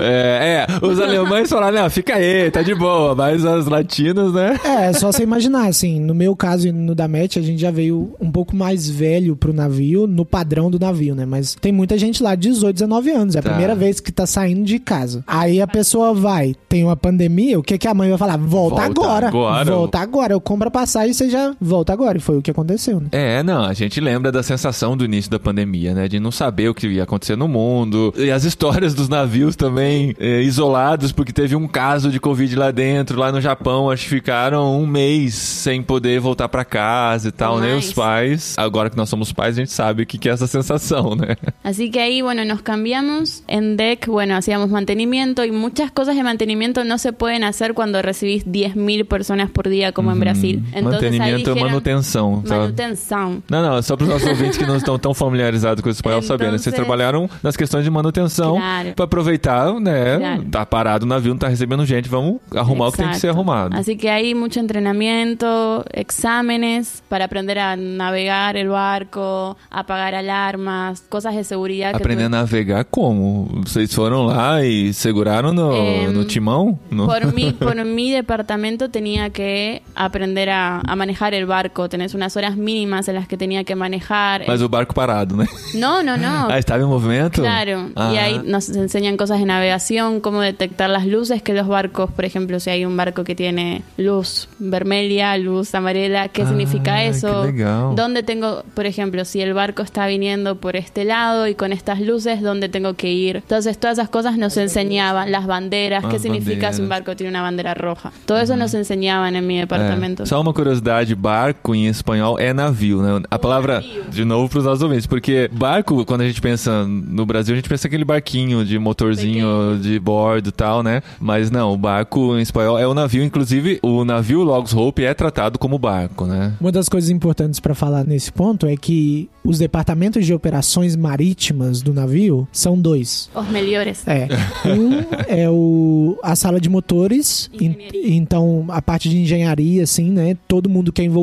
é, é, os alemães falaram, não, fica aí, tá de boa. Mas as latinas, né? É, é só você imaginar, assim, no meu caso e no da Met, a gente já veio um pouco mais velho pro navio, no padrão do navio, né? Mas tem muita gente lá, 18, 19 anos, é a Tá. primeira vez que tá saindo de casa. Aí a pessoa vai, tem uma pandemia, o que que a mãe vai falar? Volta, Volta agora, agora. volta agora, eu compro a passagem e você já volta agora, e foi o que aconteceu, né? É, não, a gente lembra da sensação do início da pandemia, né? De não saber o que ia acontecer no mundo. E as histórias dos navios também é, isolados, porque teve um caso de Covid lá dentro, lá no Japão, acho que ficaram um mês sem poder voltar pra casa e tal, né? Mais. Os pais, agora que nós somos pais, a gente sabe o que que é essa sensação, né? Así que ahí, bueno, nos cambiamos. En deck, bueno, hacíamos mantenimiento y muchas cosas de mantenimiento no se pueden hacer cuando recibís 10.000 personas por día como en Brasil. Entonces ahí Mantenimento manutenção. tá? manutenção. Não, não, só para os nossos ouvintes que não estão tão familiarizados com o espanhol Então, saberem. Vocês cê- trabalharam nas questões de manutenção Claro. para aproveitar, né? Claro. Tá parado o navio, não tá recebendo gente, vamos arrumar o que tem que ser arrumado. Así que hay mucho entrenamiento, exámenes para aprender a navegar el barco, apagar alarmas, cosas de seguridad. que Aprender a tuve- navegar como? Vocês foram lá e seguraram no, Em, no timão? No- Por mi, [laughs] por mi departamento tenía que aprender a, a manejar el barco. Tenés unas horas mínimas en las que tenía que manejar. Mas o barco parado, né? No, no, no. [laughs] Ah, estava em movimento? Claro, Ah. y ahí nos enseñan cosas de navegación, cómo detectar las luces que los barcos, por ejemplo, si hay un barco que tiene luz vermelha, luz amarela, ¿qué Ah, significa eso? qué legal. ¿Dónde tengo, por ejemplo, si el barco está viniendo por este lado y con estas luces, dónde tengo que ir? Entonces, todas esas cosas nos enseñaban, las banderas, qué Las significa si un barco tiene una bandera roja. Todo eso nos enseñaban en mi departamento. É. Só uma curiosidade, barco em espanhol é navio, né? A palavra, de novo para os nossos ouvintes, porque barco, quando a gente pensa no Brasil, a gente pensa aquele barquinho de motorzinho de bordo e tal, né? Mas não, o barco em espanhol é o navio, inclusive o navio Logos Hope é tratado como barco, né? Uma das coisas importantes para falar nesse ponto é que os departamentos de operações marítimas do navio são dois. Os melhores. É. [laughs] Um é o, a sala de motores. Engenharia. então, a parte de engenharia, assim, né? Todo mundo que é envolvido.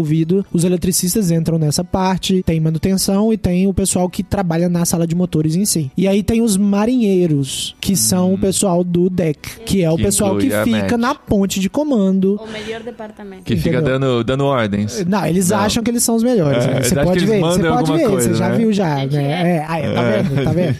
Os eletricistas entram nessa parte. Tem manutenção e tem o pessoal que trabalha na sala de motores em si. E aí tem os marinheiros, que são o pessoal do deck. Que é o Que pessoal que fica na ponte de comando. O melhor departamento. Que fica Entendeu? dando, dando ordens. Não, eles Não. acham que eles são os melhores. É, né? Você pode ver, você pode ver, coisa, você já né? viu já, né? É, aí, tá vendo, tá vendo?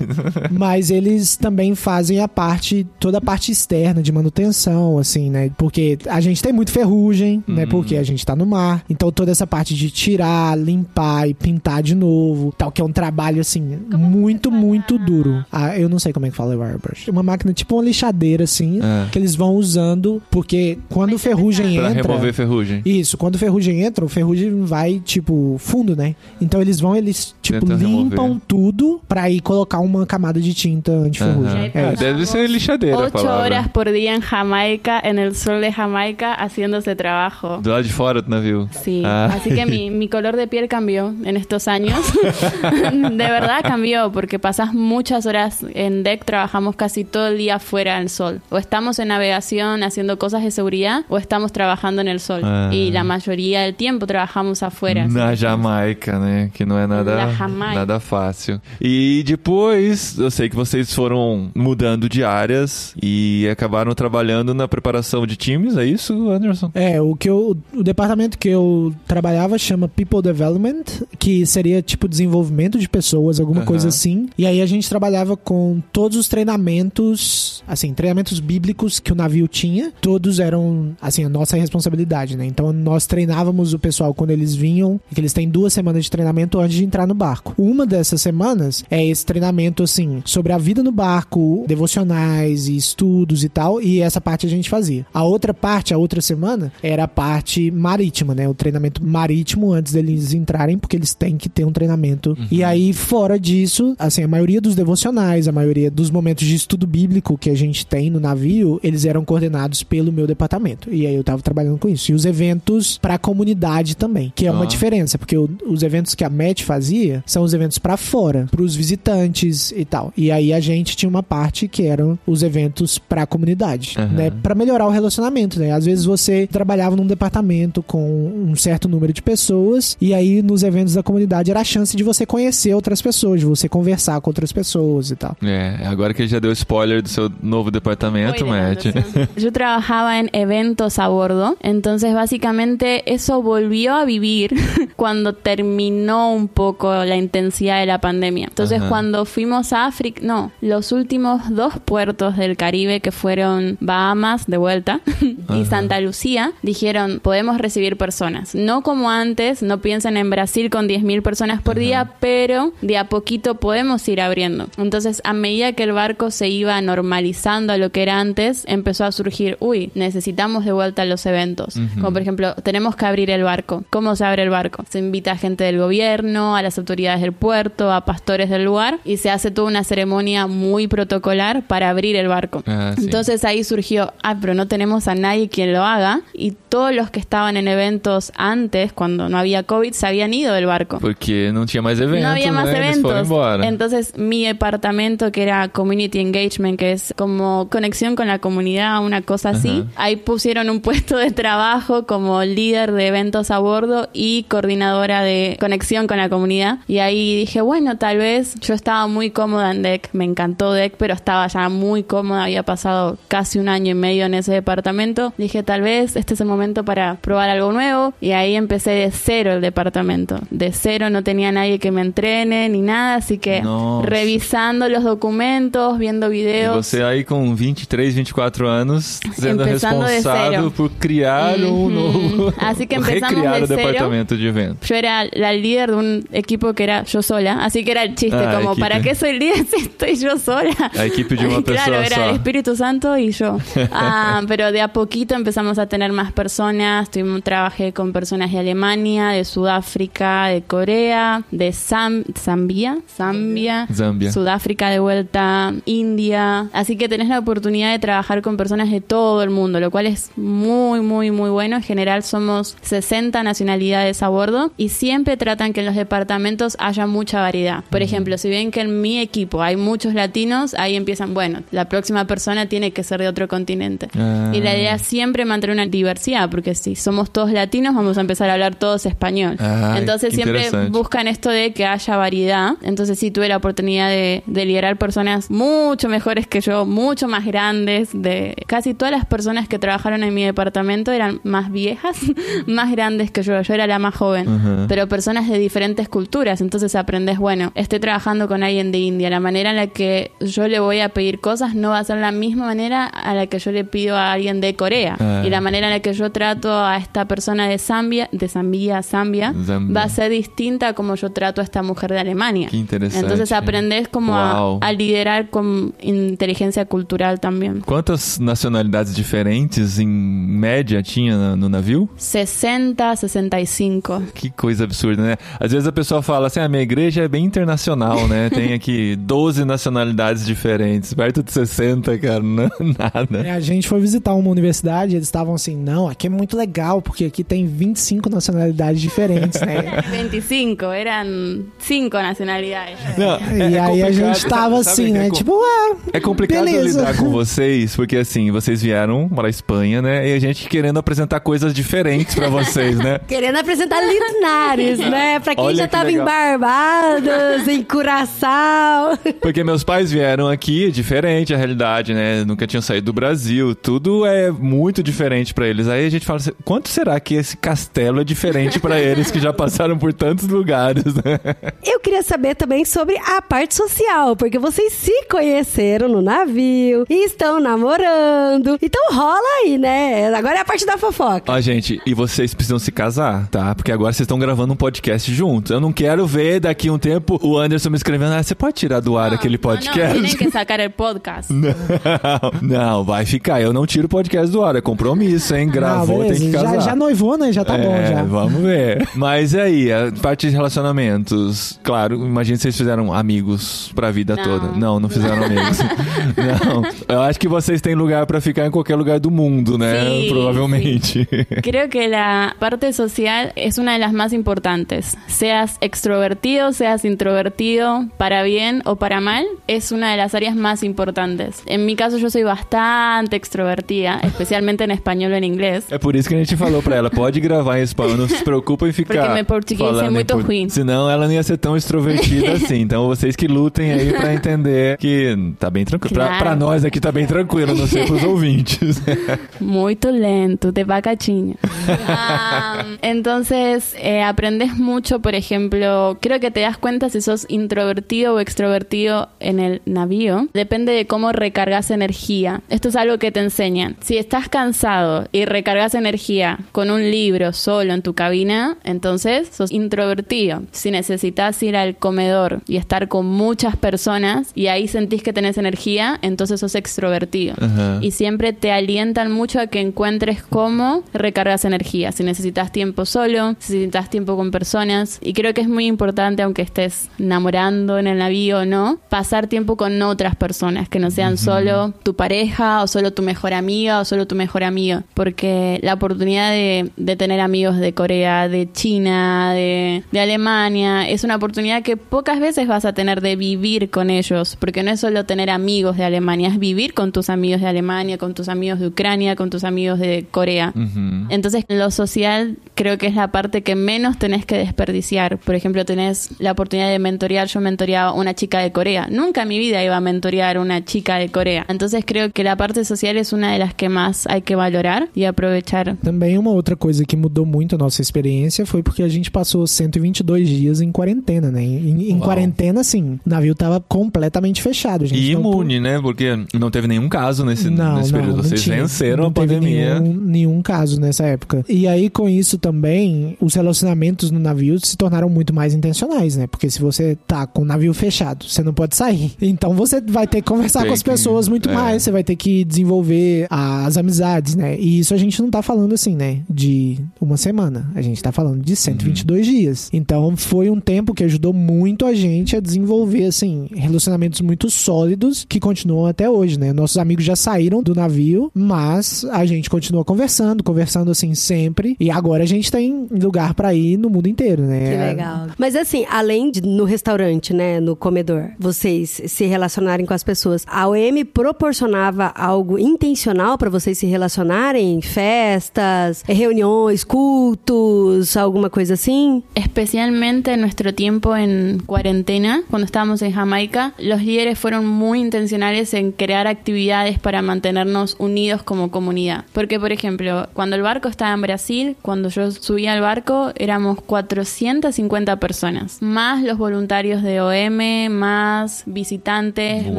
[laughs] Mas eles também fazem a parte, toda a parte externa de manutenção, assim, né? Porque a gente tem muito ferrugem, Uhum. né? Porque a gente tá no mar. Então toda essa parte de tirar, limpar e pintar de novo, tal, que é um trabalho, assim, muito, muito duro. Ah, eu não sei como é que fala o airbrush. Uma máquina tipo uma lixadeira, assim, É. que eles vão usando, porque quando ferrugem Pra entra... remover ferrugem. Isso, quando o ferrugem entra, o ferrugem vai, tipo, fundo, né? Então eles vão, eles, tipo, Tentam limpam remover. tudo pra ir colocar uma camada de tinta anti-ferrugem. Aham. É, É, deve ser lixadeira palavra. horas por día en Jamaica, en el sol de Jamaica, haciendo ese trabajo. Do lado de fora do navio. Sí, Ah. así que mi, mi color de piel cambió en estos años. [laughs] de verdad cambió, porque pasás muchas horas en deck, trabajamos casi todo el día fuera al sol. O estamos en navegación haciendo cosas de seguridad, o estamos trabajando en el sol. Ah. Y la mayoría del tiempo trabajamos afuera. Na Jamaica, né? Que não é nada, nada fácil. E depois, eu sei que vocês foram mudando de áreas e acabaram trabalhando na preparação de times, é isso, Anderson? É, o que eu, o departamento que eu trabalhava chama People Development, que seria tipo desenvolvimento de pessoas, alguma Aham. coisa assim. E aí a gente trabalhava com todos os treinamentos, assim, treinamentos bíblicos que o navio tinha. Todos eram, assim, a nossa responsabilidade, né? Então nós treinávamos o pessoal quando eles vinham, que eles têm duas semanas de treinamento antes de entrar no barco. Uma dessas semanas é esse treinamento, assim, sobre a vida no barco, devocionais e estudos e tal, e essa parte a gente fazia. A outra parte, a outra semana, era a parte marítima, né? O treinamento treinamento marítimo antes deles entrarem, porque eles têm que ter um treinamento. E aí, fora disso, assim, a maioria dos devocionais, a maioria dos momentos de estudo bíblico que a gente tem no navio, eles eram coordenados pelo meu departamento. E aí eu tava trabalhando com isso. E os eventos pra comunidade também, que é uma Ah. diferença, porque o- os eventos que a MET fazia são os eventos pra fora, pros visitantes e tal. E aí a gente tinha uma parte que eram os eventos pra comunidade, Aham. né? Pra melhorar o relacionamento, né? Às vezes você trabalhava num departamento com um certo número de pessoas e aí nos eventos da comunidade era a chance de você conhecer outras pessoas, de você conversar com outras pessoas e tal. É, agora que já deu spoiler do seu novo departamento, Matt. [laughs] Yo trabajaba en eventos a bordo, entonces básicamente eso volvió a vivir [laughs] cuando terminó un poco la intensidad de la pandemia. Entonces Ajá. cuando fuimos a África, no, los últimos dos puertos del Caribe que fueron Bahamas de vuelta [laughs] Ajá. y Santa Lucía, dijeron podemos recibir personas. No como antes, no piensen en Brasil con 10.000 personas por día, pero de a poquito podemos ir abriendo. Entonces, a medida que el barco se iba normalizando a lo que era antes, empezó a surgir, uy, necesitamos de vuelta los eventos. Como por ejemplo, tenemos que abrir el barco. ¿Cómo se abre el barco? Se invita a gente del gobierno, a las autoridades del puerto, a pastores del lugar y se hace toda una ceremonia muy protocolar para abrir el barco. Ah, sí. Entonces ahí surgió, ah, pero no tenemos a nadie quien lo haga y todos los que estaban en eventos antes, cuando no había COVID, se habían ido del barco. Porque não tinha mais eventos, no había más né? Eventos. Entonces, mi departamento, que era Community Engagement, que es como conexión con la comunidad, una cosa así, ahí pusieron un [laughs] puesto de trabajo como líder de eventos a bordo y coordinadora de conexión con la comunidad. Y ahí dije, bueno, tal vez yo estaba muy cómoda en Deck, me encantó Deck, pero estaba ya muy cómoda, había pasado casi un año y medio en ese departamento. Dije, tal vez este es el momento para probar algo nuevo. Y ahí empecé de cero el departamento. De cero no tenía nadie que me entrene ni nada, así que Nossa. revisando los documentos, viendo E videos. você aí com 23, 24 anos, sendo responsável por criar um Uhum. novo... Así que empezamos [laughs] recriar de o zero. departamento de eventos. Yo era la líder de un equipo que era yo sola, así que era el chiste, Ah, como. ¿para qué soy líder [laughs] si estoy yo sola? A equipe de uma [laughs] Claro, pessoa era só. el Espíritu Santo y yo. Ah, pero de a poquito empezamos a tener más personas. Tuvimos, trabajé con personas de Alemania, de Sudáfrica, de Corea, de Zam- Zambia, Zambia, Zambia. Sudáfrica de vuelta, India. Así que tenés la oportunidad de trabajar con personas de todo el mundo, lo cual es muy, muy, muy bueno. En general somos 60 nacionalidades a bordo y siempre tratan que en los departamentos haya mucha variedad. Por ejemplo, si ven que en mi equipo hay muchos latinos, ahí empiezan, bueno, la próxima persona tiene que ser de otro continente. Ah. Y la idea es siempre mantener una diversidad, porque si somos todos latinos, vamos a empezar a hablar todos español. Entonces siempre buscan esto de que haya variedad. Entonces sí tuve la oportunidad de, de liderar personas mucho mejores que yo, mucho más grandes. De casi todas las personas que trabajaron en mi departamento eran más viejas, [laughs] más grandes que yo. Yo era la más joven, Ajá. pero personas de diferentes culturas. Entonces aprendes, bueno, estoy trabajando con alguien de India. La manera en la que yo le voy a pedir cosas no va a ser la misma manera a la que yo le pido a alguien de Corea. Ah. Y la manera en la que yo trato a esta persona de Zambia, de Zambia, Zambia, Zambia. va a ser distinta a como yo trato a esta mujer de Alemania. Qué interesante. Entonces aprendes como a- Uau. a, liderar con inteligencia cultural también. Quantas nacionalidades diferentes, em média, tinha no navio? 60, 65. Que coisa absurda, né? Às vezes a pessoa fala assim, a minha igreja é bem internacional, né? [laughs] Tem aqui 12 nacionalidades diferentes, perto de 60, cara, não é nada. É, a gente foi visitar uma universidade, eles estavam assim, não, aqui é muito legal, porque aqui tem 25 nacionalidades diferentes, né? 25, eran 5 nacionalidades. Não, E aí a gente tava sabe assim, é né? com- Tipo, ah, É complicado beleza. lidar com [laughs] vocês, porque assim, vocês vieram para a Espanha, né? E a gente querendo apresentar coisas diferentes pra vocês, né? [laughs] Querendo apresentar Linares, né? Pra quem Olha já que tava em legal. Barbados, em Curaçao. [laughs] Porque meus pais vieram aqui, diferente a realidade, né? Nunca tinham saído do Brasil. Tudo é muito diferente pra eles. Aí a gente fala assim, quanto será que esse castelo é diferente pra eles que já passaram por tantos lugares, né? Eu queria saber também sobre a parte social, porque vocês se conheceram no navio e estão namorando. Então rola aí, né? Agora é a parte da fofoca. Ó, gente, e vocês precisam se casar, tá? Porque agora vocês estão gravando um podcast juntos. Eu não quero ver daqui um tempo o Anderson me escrevendo, ah, você pode tirar do ar aquele No, podcast? tienen que sacar el podcast. [laughs] Não, não, vai ficar. Eu não tiro o podcast do ar. É compromisso, hein? não, Gravou, tem beleza. que casar. Já, já noivou, né? Já tá bom É, já. Vamos ver. [laughs] Mas e aí, a parte de relacionamentos. Claro, imagino que vocês fizeram amigos pra vida Não. toda. Não, não fizeram amigos. [laughs] não. Eu acho que vocês têm lugar pra ficar em qualquer lugar do mundo, né? Sí, Provavelmente. Creo que la parte social es una de las más importantes. Seas extrovertido, seas introvertido, para bien o para mal, es una de las áreas más importantes. En mi caso yo soy bastante extrovertida, especialmente en español o en inglés. É por isso que a gente falou pra ela, pode gravar em espanhol, não se preocupa em ficar Porque meu português falando é muito por- ruim. Senão ela não ia ser tão extrovertida [laughs] assim. Então vocês que lutem aí pra entender que tá bem tranquilo. Pra, Claro. pra nós aqui tá bem tranquilo, não sei pros ouvintes. [laughs] Muy lento, de vacachiña. [laughs] Am, entonces, eh, aprendes mucho, por ejemplo, creo que te das cuenta si sos introvertido o extrovertido en el navío. Depende de cómo recargas energía. Esto es algo que te enseñan. Si estás cansado y recargas energía con un libro solo en tu cabina, entonces sos introvertido. Si necesitas ir al comedor y estar con muchas personas y ahí sentís que tenés energía, entonces sos extrovertido Ajá. y siempre te alientan mucho a que encuentres cómo recargas energía. Si necesitas tiempo solo, si necesitas tiempo con personas. Y creo que es muy importante, aunque estés enamorando en el navío o no, pasar tiempo con otras personas, que no sean solo tu pareja o solo tu mejor amiga o solo tu mejor amigo. Porque la oportunidad de, de tener amigos de Corea, de China, de, de Alemania, es una oportunidad que pocas veces vas a tener de vivir con ellos. Porque no es solo tener amigos de Alemania, es vivir con tus amigos de Alemania, con tus amigos de Ucrania, con tus amigos de Corea. Uhum. Entonces, lo social creo que es la parte que menos tenés que desperdiciar. Por ejemplo, tenés la oportunidad de mentorear. Yo mentoreaba a una chica de Corea. Nunca en mi vida iba a mentorear a una chica de Corea. Entonces, creo que la parte social es una de las que más hay que valorar y aprovechar. Também uma outra coisa que mudou muito a nossa experiência foi porque a gente passou 122 dias em quarentena, né? Em, em quarentena, assim, o navio tava completamente fechado. Gente E não imune, né? Porque não teve nenhum caso nesse, não, nesse período. não Vocês tinha. venceram não a teve pandemia. Nenhum, nenhum caso nessa época. E aí, com isso também, os relacionamentos no navio se tornaram muito mais intencionais, né? Porque se você tá com o navio fechado, você não pode sair. [laughs] Então você vai ter que conversar Tem com as que- pessoas muito é. mais, você vai ter que desenvolver as amizades, né? E isso a gente não tá falando assim, né? De uma semana. A gente tá falando de 122 dias. Então foi um tempo que ajudou muito a gente a desenvolver, assim, relacionamentos muito sólidos que continuam até hoje, né? Nossos amigos já saíram do navio, mas a gente continua conversando, conversando assim sempre. E agora a gente tem lugar pra ir no mundo inteiro, né? Que legal. Mas assim, além de no restaurante, né, no comedor, vocês se relacionarem com as pessoas, a OM proporcionava algo intencional pra vocês se relacionarem? Festas, reuniões, cultos, alguma coisa assim? Especialmente en nuestro tiempo en cuarentena, cuando estábamos en Jamaica, los líderes fueron muy intencionales en crear actividades para mantenernos unidos como comunidad. Porque, por ejemplo, cuando el barco estaba en Brasil, cuando yo subí al barco, éramos 450 personas, más los voluntarios de OM, más visitantes, Wow.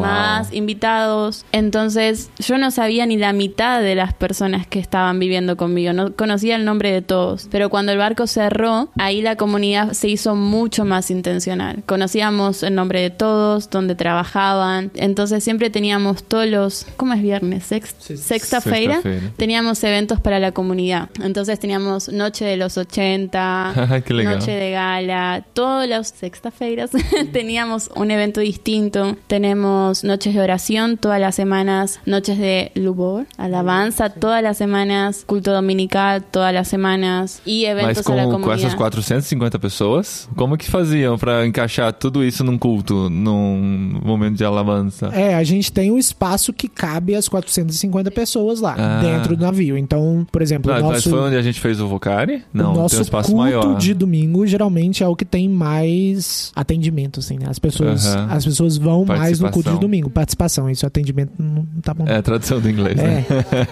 más invitados. Entonces, yo no sabía ni la mitad de las personas que estaban viviendo conmigo, no conocía el nombre de todos. Pero cuando el barco cerró, ahí la comunidad se hizo mucho más intencional. Conocíamos el nombre de todos, dónde trabajaban. Entonces, siempre teníamos todos los. ¿Cómo es viernes? Sex- Sexta feira. Sexta-feira. Teníamos eventos para la comunidad. Entonces, teníamos Noche de los 80, [laughs] Qué legal. Noche de Gala, todos los sextafeiras [laughs] teníamos un evento distinto. Tenemos noches de oración todas las semanas, noches de lubor, alabanza todas las semanas, culto dominical todas las semanas y Mas eventos la com, com essas 450 pessoas, como que faziam pra encaixar tudo isso num culto, num momento de alabança? É, a gente tem um espaço que cabe as 450 pessoas lá, Ah. dentro do navio. Então, por exemplo, Ah, o Mas nosso... foi onde a gente fez o Vocari? Não, o tem nosso um espaço culto maior. de domingo geralmente é o que tem mais atendimento, assim, né? As pessoas, as pessoas vão mais no culto de domingo. Participação, isso atendimento não tá bom. É, tradução do inglês, né?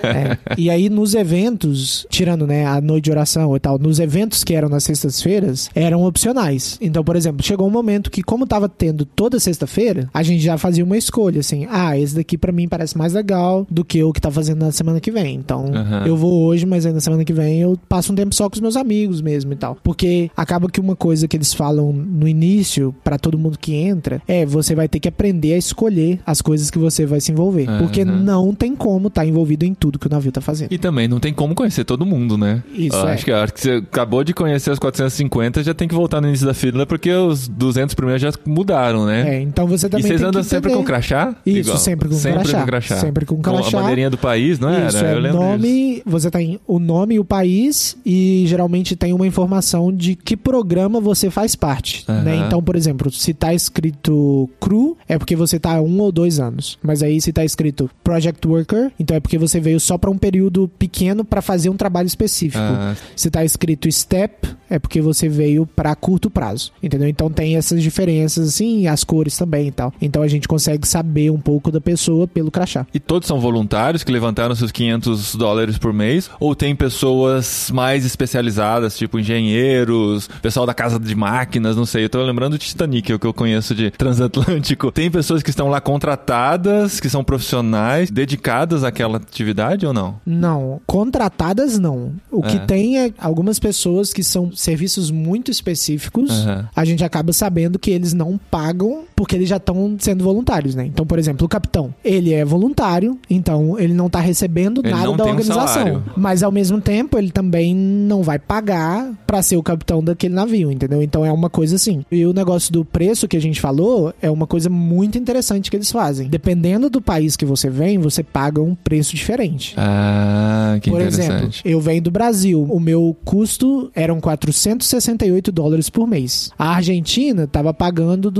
É, é. E aí, nos eventos, tirando né, a noite de oração e tal, nos eventos que eram nas sextas-feiras, eram opcionais. Então, por exemplo, chegou um momento que, como tava tendo toda sexta-feira, a gente já fazia uma escolha, assim, ah, esse daqui pra mim parece mais legal do que o que tá fazendo na semana que vem. Então, Aham. eu vou hoje, mas aí na semana que vem eu passo um tempo só com os meus amigos mesmo e tal. Porque acaba que uma coisa que eles falam no início, pra todo mundo que entra, é você vai ter que aprender a escolher as coisas que você vai se envolver. Porque Aham. não tem como estar envolvido em tudo que o navio tá fazendo. E também não tem como conhecer todo mundo, né? Isso, Eu é. Acho que, acho que você acabou de conhecer as 450, já tem que voltar no início da fila, porque os 200 primeiros já mudaram, né? É, então você E também vocês tem andam sempre com crachá? Isso, Igual. sempre com sempre crachá. Com crachá. Sempre com Com a crachá. bandeirinha do país, não era? Isso, Eu é lembro disso. nome, você tem o nome e o país e geralmente tem uma informação de que programa você faz parte, né? Então, por exemplo, se tá escrito CRU, é porque você tá há um ou dois anos. Mas aí se tá escrito Project Worker, então é porque você veio só para um período pequeno para fazer um trabalho específico. Ah, Se tá escrito STEP, é porque você veio para curto prazo, entendeu? Então tem essas diferenças assim, as cores também e tal. Então a gente consegue saber um pouco da pessoa pelo crachá. E todos são voluntários que levantaram seus 500 dólares por mês? Ou tem pessoas mais especializadas, tipo engenheiros, pessoal da casa de máquinas, não sei. Eu tô lembrando de Titanic, é o que eu conheço de transatlântico. Tem pessoas que estão lá contratadas, que são profissionais, dedicadas àquela atividade ou não? Não, contratadas não. O que É. tem é algumas pessoas que são serviços muito específicos. A gente acaba sabendo que eles não pagam porque eles já estão sendo voluntários, né? Então, por exemplo, o capitão, ele é voluntário, então ele não tá recebendo Ele nada da um organização. salário. Mas ao mesmo tempo, ele também não vai pagar pra ser o capitão daquele navio, entendeu? Então é uma coisa assim. E o negócio do preço que a gente falou é uma coisa muito interessante que eles fazem. Dependendo do país que você vem, você paga um preço diferente. Ah, que Por exemplo, interessante. eu venho do Brasil. O meu custo eram 468 dólares por mês. A Argentina tava pagando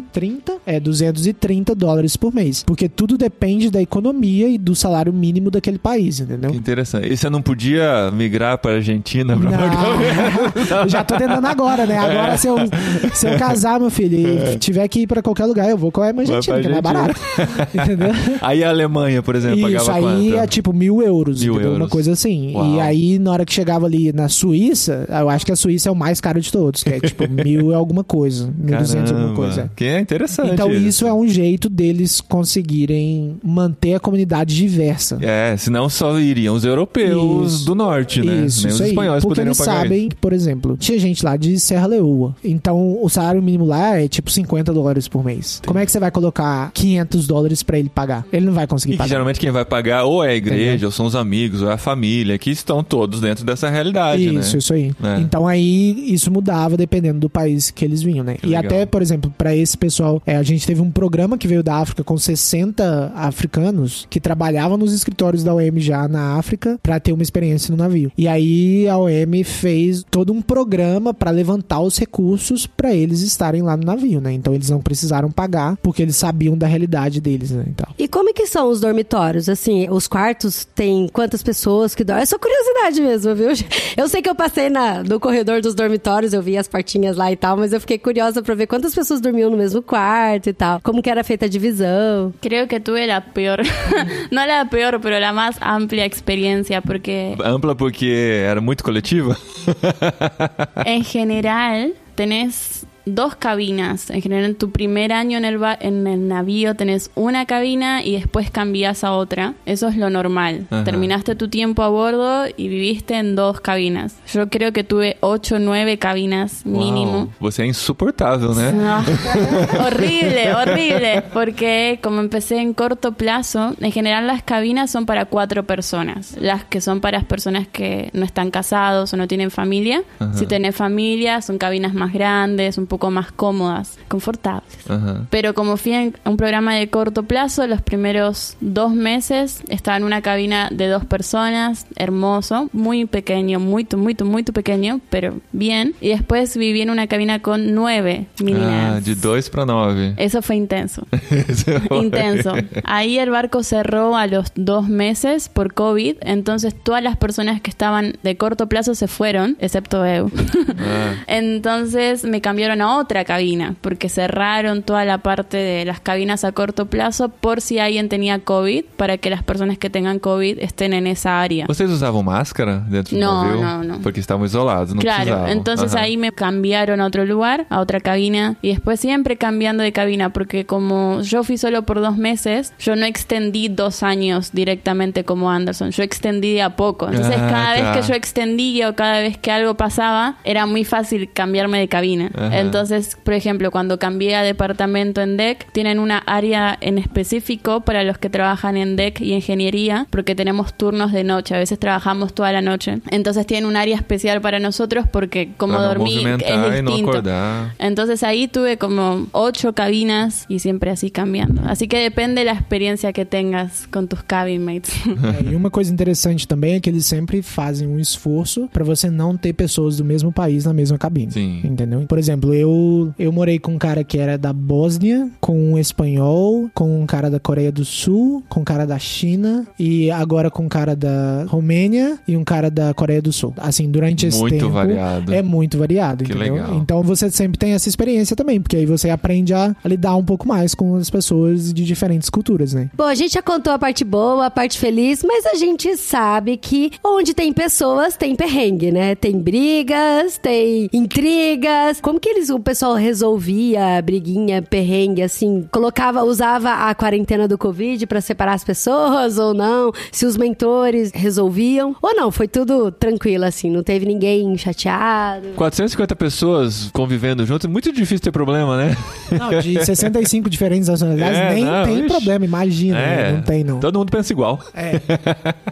230, é, 230 dólares por mês. Porque tudo depende da economia e do salário mínimo daquele país, entendeu? Que interessante. E você não podia migrar para Argentina pra Não, [laughs] já tô tentando agora, né? Agora, se eu, se eu casar, meu filho, e tiver que ir pra qualquer lugar, eu vou com a Argentina, que é mais barato. [laughs] Entendeu? Aí a Alemanha, por exemplo, Isso, pagava aí quanto? é tipo mil euros, Mil entendeu? Uma euros. coisa assim. Uau. E aí, na hora que chegava ali na Suíça, eu acho que a Suíça é o mais caro de todos, que é tipo [laughs] mil e alguma coisa, mil duzentos alguma coisa. Que é interessante. Então isso é um jeito deles conseguirem manter a comunidade diversa. É, senão só iriam os europeus Isso. do norte, né? Isso, Nem isso os aí. espanhóis Porque poderiam eles sabem, isso. que, por exemplo, tinha gente lá de Serra Leoa. Então o salário mínimo lá é tipo 50 dólares por mês. Como é que você vai colocar 500 dólares pra ele pagar? Ele não vai conseguir E que pagar. geralmente quem vai pagar ou é a igreja, Entendeu? ou são os amigos, ou é a família, que estão todos dentro dessa realidade, Isso, né? isso aí. É. Então aí isso mudava dependendo do país que eles vinham, né? Que e legal. até, por exemplo, pra esse pessoal, é, a gente teve um programa que veio da África com 60 africanos que trabalhavam nos escritórios da OM já na África pra ter uma experiência no navio. E aí a OM fez todo um programa pra levantar os recursos pra eles estarem lá no navio, né? Então eles não precisaram pagar porque eles sabiam da realidade deles, né? Então. E como que são os dormitórios? Assim, os quartos tem quantas pessoas que dormem? É só curiosidade mesmo, viu? [laughs] Eu sei que eu passei na, no corredor dos dormitórios, eu vi as partinhas lá e tal, mas eu fiquei curiosa pra ver quantas pessoas dormiam no mesmo quarto e tal. Como que era feita a divisão. Creo que tuve la peor, [laughs] no la peor, pero la más amplia experiencia porque Ampla porque era muito coletiva? [laughs] en general tenés dos cabinas. En general, en tu primer año en el, en el navío tenés una cabina y después cambias a otra. Eso es lo normal. Ajá. Terminaste tu tiempo a bordo y viviste en dos cabinas. Yo creo que tuve ocho o nueve cabinas mínimo. Uau, Você é insuportável, né? No. [laughs] horrible, horrible. Porque como empecé en corto plazo, en general las cabinas son para cuatro personas. Las que son para las personas que no están casados o no tienen familia. Ajá. Si tenés familia, son cabinas más grandes, un poco más cómodas, confortables. Aham. Pero como fui en un programa de corto plazo, los primeros dos meses estaba en una cabina de dos personas, hermoso, muy pequeño, muy, muy, muy pequeño, pero bien. Y después viví en una cabina con nueve meninas. Ah, de dois pra nove. Eso fue intenso. [laughs] Intenso. Ahí el barco cerró a los dos meses por COVID, entonces todas las personas que estaban de corto plazo se fueron, excepto Eu. Ah, [laughs] Entonces me cambiaron a otra cabina, porque cerraron toda la parte de las cabinas a corto plazo por si alguien tenía COVID, para que las personas que tengan COVID estén en esa área. Vocês usavam máscara dentro Não, navio? não, não. Porque estavam isolados, não Claro, entonces Aham. ahí me cambiaron a otro lugar, a otra cabina, y después siempre cambiando de cabina, porque como yo fui solo por dos meses, yo no extendí dos años directamente como Anderson, yo extendí de a poco. Entonces Ah, cada vez claro. que yo extendía o cada vez que algo pasaba, era muy fácil cambiarme de cabina. Ajá. Entonces, por ejemplo, cuando cambié a departamento en DEC, tienen una área en específico para los que trabajan en DEC y ingeniería, porque tenemos turnos de noche, a veces trabajamos toda la noche. Entonces tienen un área especial para nosotros porque como Para no dormir movimentar es no distinto. acordar. Entonces ahí tuve como ocho cabinas y siempre así cambiando. Así que depende de la experiencia que tengas con tus cabin mates. [laughs] É, e uma coisa interessante também é que eles sempre fazem um esforço pra você não ter pessoas do mesmo país na mesma cabine. Sim. Entendeu? Por exemplo, eu, eu morei com um cara que era da Bósnia, com um espanhol, com um cara da Coreia do Sul, com um cara da China e agora com um cara da Romênia e um cara da Coreia do Sul. Assim, durante esse Muito tempo. variado. É muito variado, Que entendeu? legal. Então você sempre tem essa experiência também, porque aí você aprende a, a lidar um pouco mais com as pessoas de diferentes culturas, né? Bom, a gente já contou a parte boa, a parte feliz, mas a gente sabe que onde tem pessoas, tem perrengue, né? Tem brigas, tem intrigas. Como que eles, o pessoal resolvia a briguinha, perrengue, assim? Colocava, usava a quarentena do Covid pra separar as pessoas ou não? Se os mentores resolviam ou não? Foi tudo tranquilo, assim, não teve ninguém chateado. 450 pessoas convivendo junto, é muito difícil ter problema, né? Não, de 65 diferentes nacionalidades, É, nem não, tem ixi. problema, imagina. né? Não tem, não. Todo mundo pensa igual. É.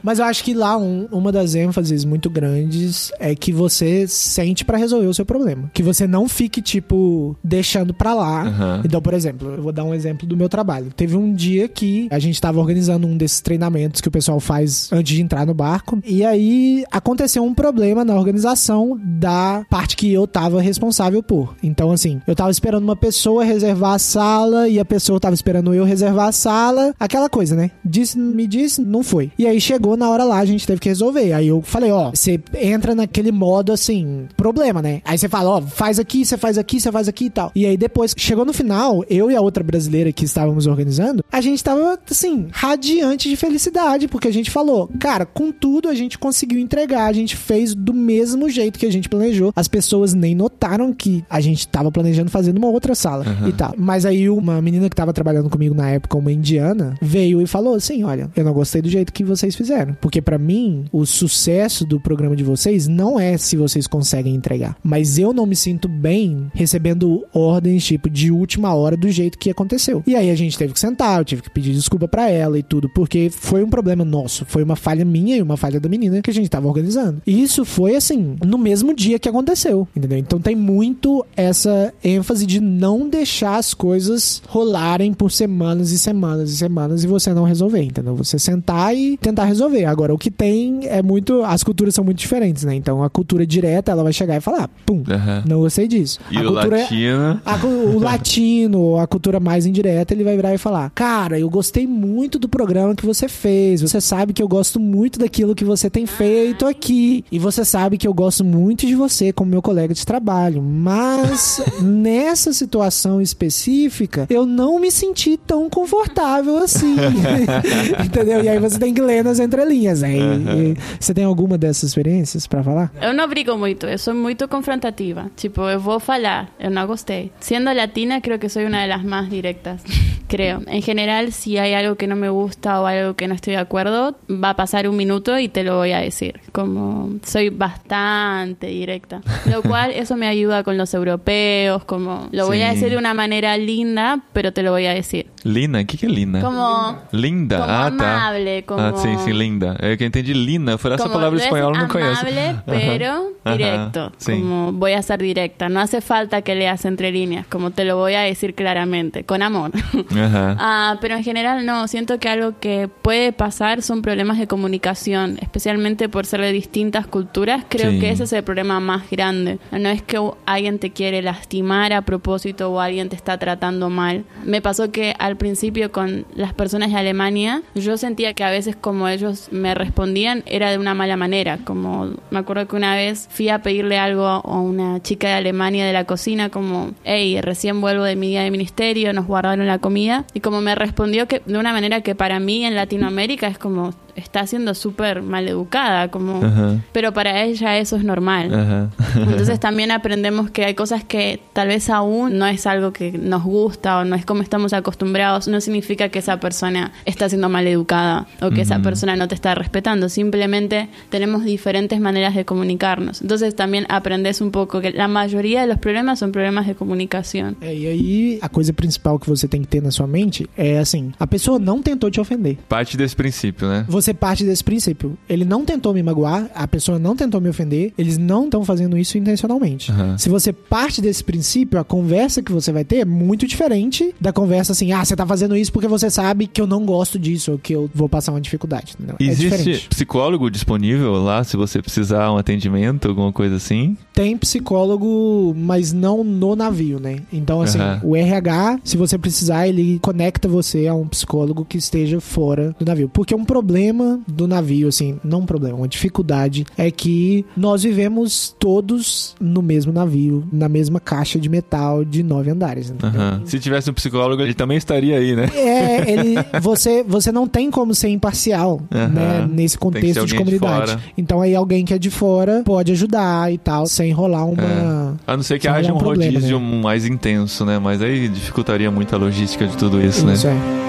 Mas eu acho que lá um- uma das ênfases muito grandes é que você sente pra resolver o seu problema. Que você não fique, tipo, deixando pra lá. Aham. Então, por exemplo, eu vou dar um exemplo do meu trabalho. Teve um dia que a gente tava organizando um desses treinamentos que o pessoal faz antes de entrar no barco. E aí aconteceu um problema na organização da parte que eu tava responsável por. Então, assim, eu tava esperando uma pessoa reservar a sala e a pessoa tava esperando eu reservar a sala. Aquela coisa, né? Disse, me disse, não foi. E aí chegou na hora lá, a gente teve que resolver. Aí eu falei, ó, você entra naquele modo assim, problema, né? Aí você fala, ó, faz aqui, você faz aqui, você faz aqui e tal. E aí depois, chegou no final, eu e a outra brasileira que estávamos organizando, a gente tava, assim, radiante de felicidade, porque a gente falou, cara, com tudo a gente conseguiu entregar, a gente fez do mesmo jeito que a gente planejou. As pessoas nem notaram que a gente tava planejando fazer numa outra sala e tal. Mas aí uma menina que tava trabalhando comigo na época, uma indiana, veio e falou assim: Olha, eu não gostei do jeito que vocês fizeram. Porque pra mim, o sucesso do programa de vocês não é se vocês conseguem entregar. Mas eu não me sinto bem recebendo ordens, tipo, de última hora do jeito que aconteceu. E aí a gente teve que sentar, eu tive que pedir desculpa pra ela e tudo, porque foi um problema nosso. Foi uma falha minha e uma falha da menina que a gente tava organizando. E isso foi assim, no mesmo dia que aconteceu, entendeu? Então tem muito essa ênfase de não deixar as coisas rolarem por semanas e semanas e semanas e você não resolver, entendeu? Você sentar e tentar resolver. Agora, o que tem é muito. As culturas são muito diferentes, né? Então a cultura direta, ela vai chegar e falar, pum, Aham. não gostei disso. E a o cultura latino. a o latino, a cultura mais indireta, ele vai virar e falar: Cara, eu gostei muito do programa que você fez. Você sabe que eu gosto muito daquilo que você tem feito aqui. E você sabe que eu gosto muito de você como meu colega de trabalho. Mas [laughs] nessa situação específica, eu não me senti tão confortável assim. [laughs] Entendeu? E aí você tem que ler nas entrelinhas. Né? E- e você tem alguma dessas experiências pra falar? Eu não brigo muito, eu sou muito confrontativa. Tipo, eu vou falar, não gostei. Siendo latina, creo que soy una de las más directas. [laughs] creo. En general, si hay algo que no me gusta o algo que no estoy de acuerdo, va a pasar un minuto y te lo voy a decir. Como soy bastante directa. Lo [laughs] cual, eso me ayuda con los europeos, como lo voy a Sí. decir de una manera linda, pero te lo voy a decir. Lina? O que, que é Lina? Como... Linda? Como ah, tá. amable, como- Ah, sim, sim, linda. É que eu entendi Lina. Foi essa Como palavra es espanhola eu não conheço. amable, pero Ajá. directo. Ajá, sí. Como voy a ser directa. No hace falta que leas entre líneas, como te lo voy a decir claramente, con amor. [laughs] Aham. Ah, pero en general no, siento que algo que puede pasar son problemas de comunicación, especialmente por ser de distintas culturas. Creo Sí. que ese es el problema más grande. No es que alguien te quiere lastimar a propósito o alguien te está tratando mal. Me pasó que al principio con las personas de Alemania, yo sentía que a veces como ellos me respondían era de una mala manera. Como me acuerdo que una vez fui a pedirle algo a una chica de Alemania de la cocina, como, hey, recién vuelvo de mi día de ministerio, nos guardaron la comida. Y como me respondió que de una manera que para mí en Latinoamérica es como está siendo súper maleducada, como, Ajá. pero para ella eso es normal. Entonces [laughs] también aprendemos que hay cosas que tal vez aún no es algo que nos gusta o no es como estamos acostumbrados, no significa que esa persona está siendo mal educada o que esa persona no te está respetando, simplemente tenemos diferentes maneras de comunicarnos. Entonces también aprendes un poco que la mayoría de los problemas son problemas de comunicación. É, e aí, a coisa principal que você tem que ter na sua mente é assim: a pessoa não tentou te ofender. Parte desse princípio, né? Você parte desse princípio. Ele não tentou me magoar, a pessoa não tentou me ofender, eles não estão fazendo isso intencionalmente. Aham. Se você parte desse princípio, a conversa que você vai ter é muito diferente da conversa assim: ah, você tá fazendo isso porque você sabe que eu não gosto disso, ou que eu vou passar uma dificuldade. Não, é Existe diferente. psicólogo disponível lá se você precisar um atendimento, alguma coisa assim? Tem psicólogo, mas não no navio, né? Então, assim, Aham. o RH, se você precisar, ele conecta você a um psicólogo que esteja fora do navio. Porque um problema do navio, assim, não um problema, uma dificuldade, é que nós vivemos todos no mesmo navio, na mesma caixa de metal de nove andares. Aham. Se tivesse um psicólogo, ele também estaria aí, né? É, ele, você, você não tem como ser imparcial Aham. né, nesse contexto de de comunidade. fora. então aí alguém que é de fora pode ajudar e tal, sem rolar uma. A não ser que haja um um problema, rodízio né? mais intenso, né? Mas aí dificultaria muito a logística de tudo isso, né? Isso é.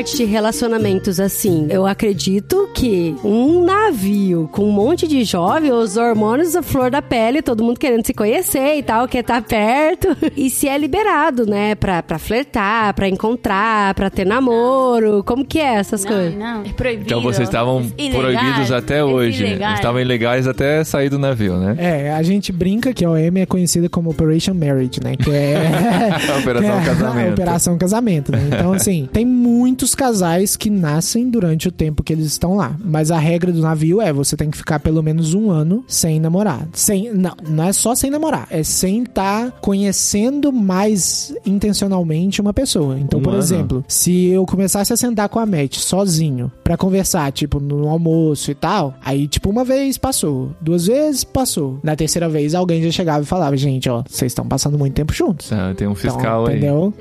Parte de relacionamentos, assim, eu acredito que um navio com um monte de jovem, os hormônios a flor da pele, todo mundo querendo se conhecer e tal, quer estar perto. E se é liberado, né, pra, pra flertar, pra encontrar, pra ter namoro. Como que é essas No, coisas? no, es prohibido. Então vocês estavam Es ilegal, proibidos até es hoje. ilegal. Estavam ilegais até sair do navio, né? É, a gente brinca que a OM é conhecida como Operation Marriage, né? Que é. [laughs] A operação [laughs] que é casamento. Operação Casamento, né? Então, assim, tem muitos casais que nascem durante o tempo que eles estão lá. Mas a regra do navio é: você tem que ficar pelo menos um ano sem namorar. Sem, não, não é só sem namorar, é sem estar conhecendo mais intencionalmente uma pessoa. Então, Um por ano? exemplo, se eu começasse a sentar com a Matt sozinho pra conversar, tipo, no almoço e tal, aí, tipo, uma vez passou, duas vezes passou. Na terceira vez, alguém já chegava e falava: gente, ó, vocês estão passando muito tempo juntos. Ah, tem um Então, fiscal aí. entendeu?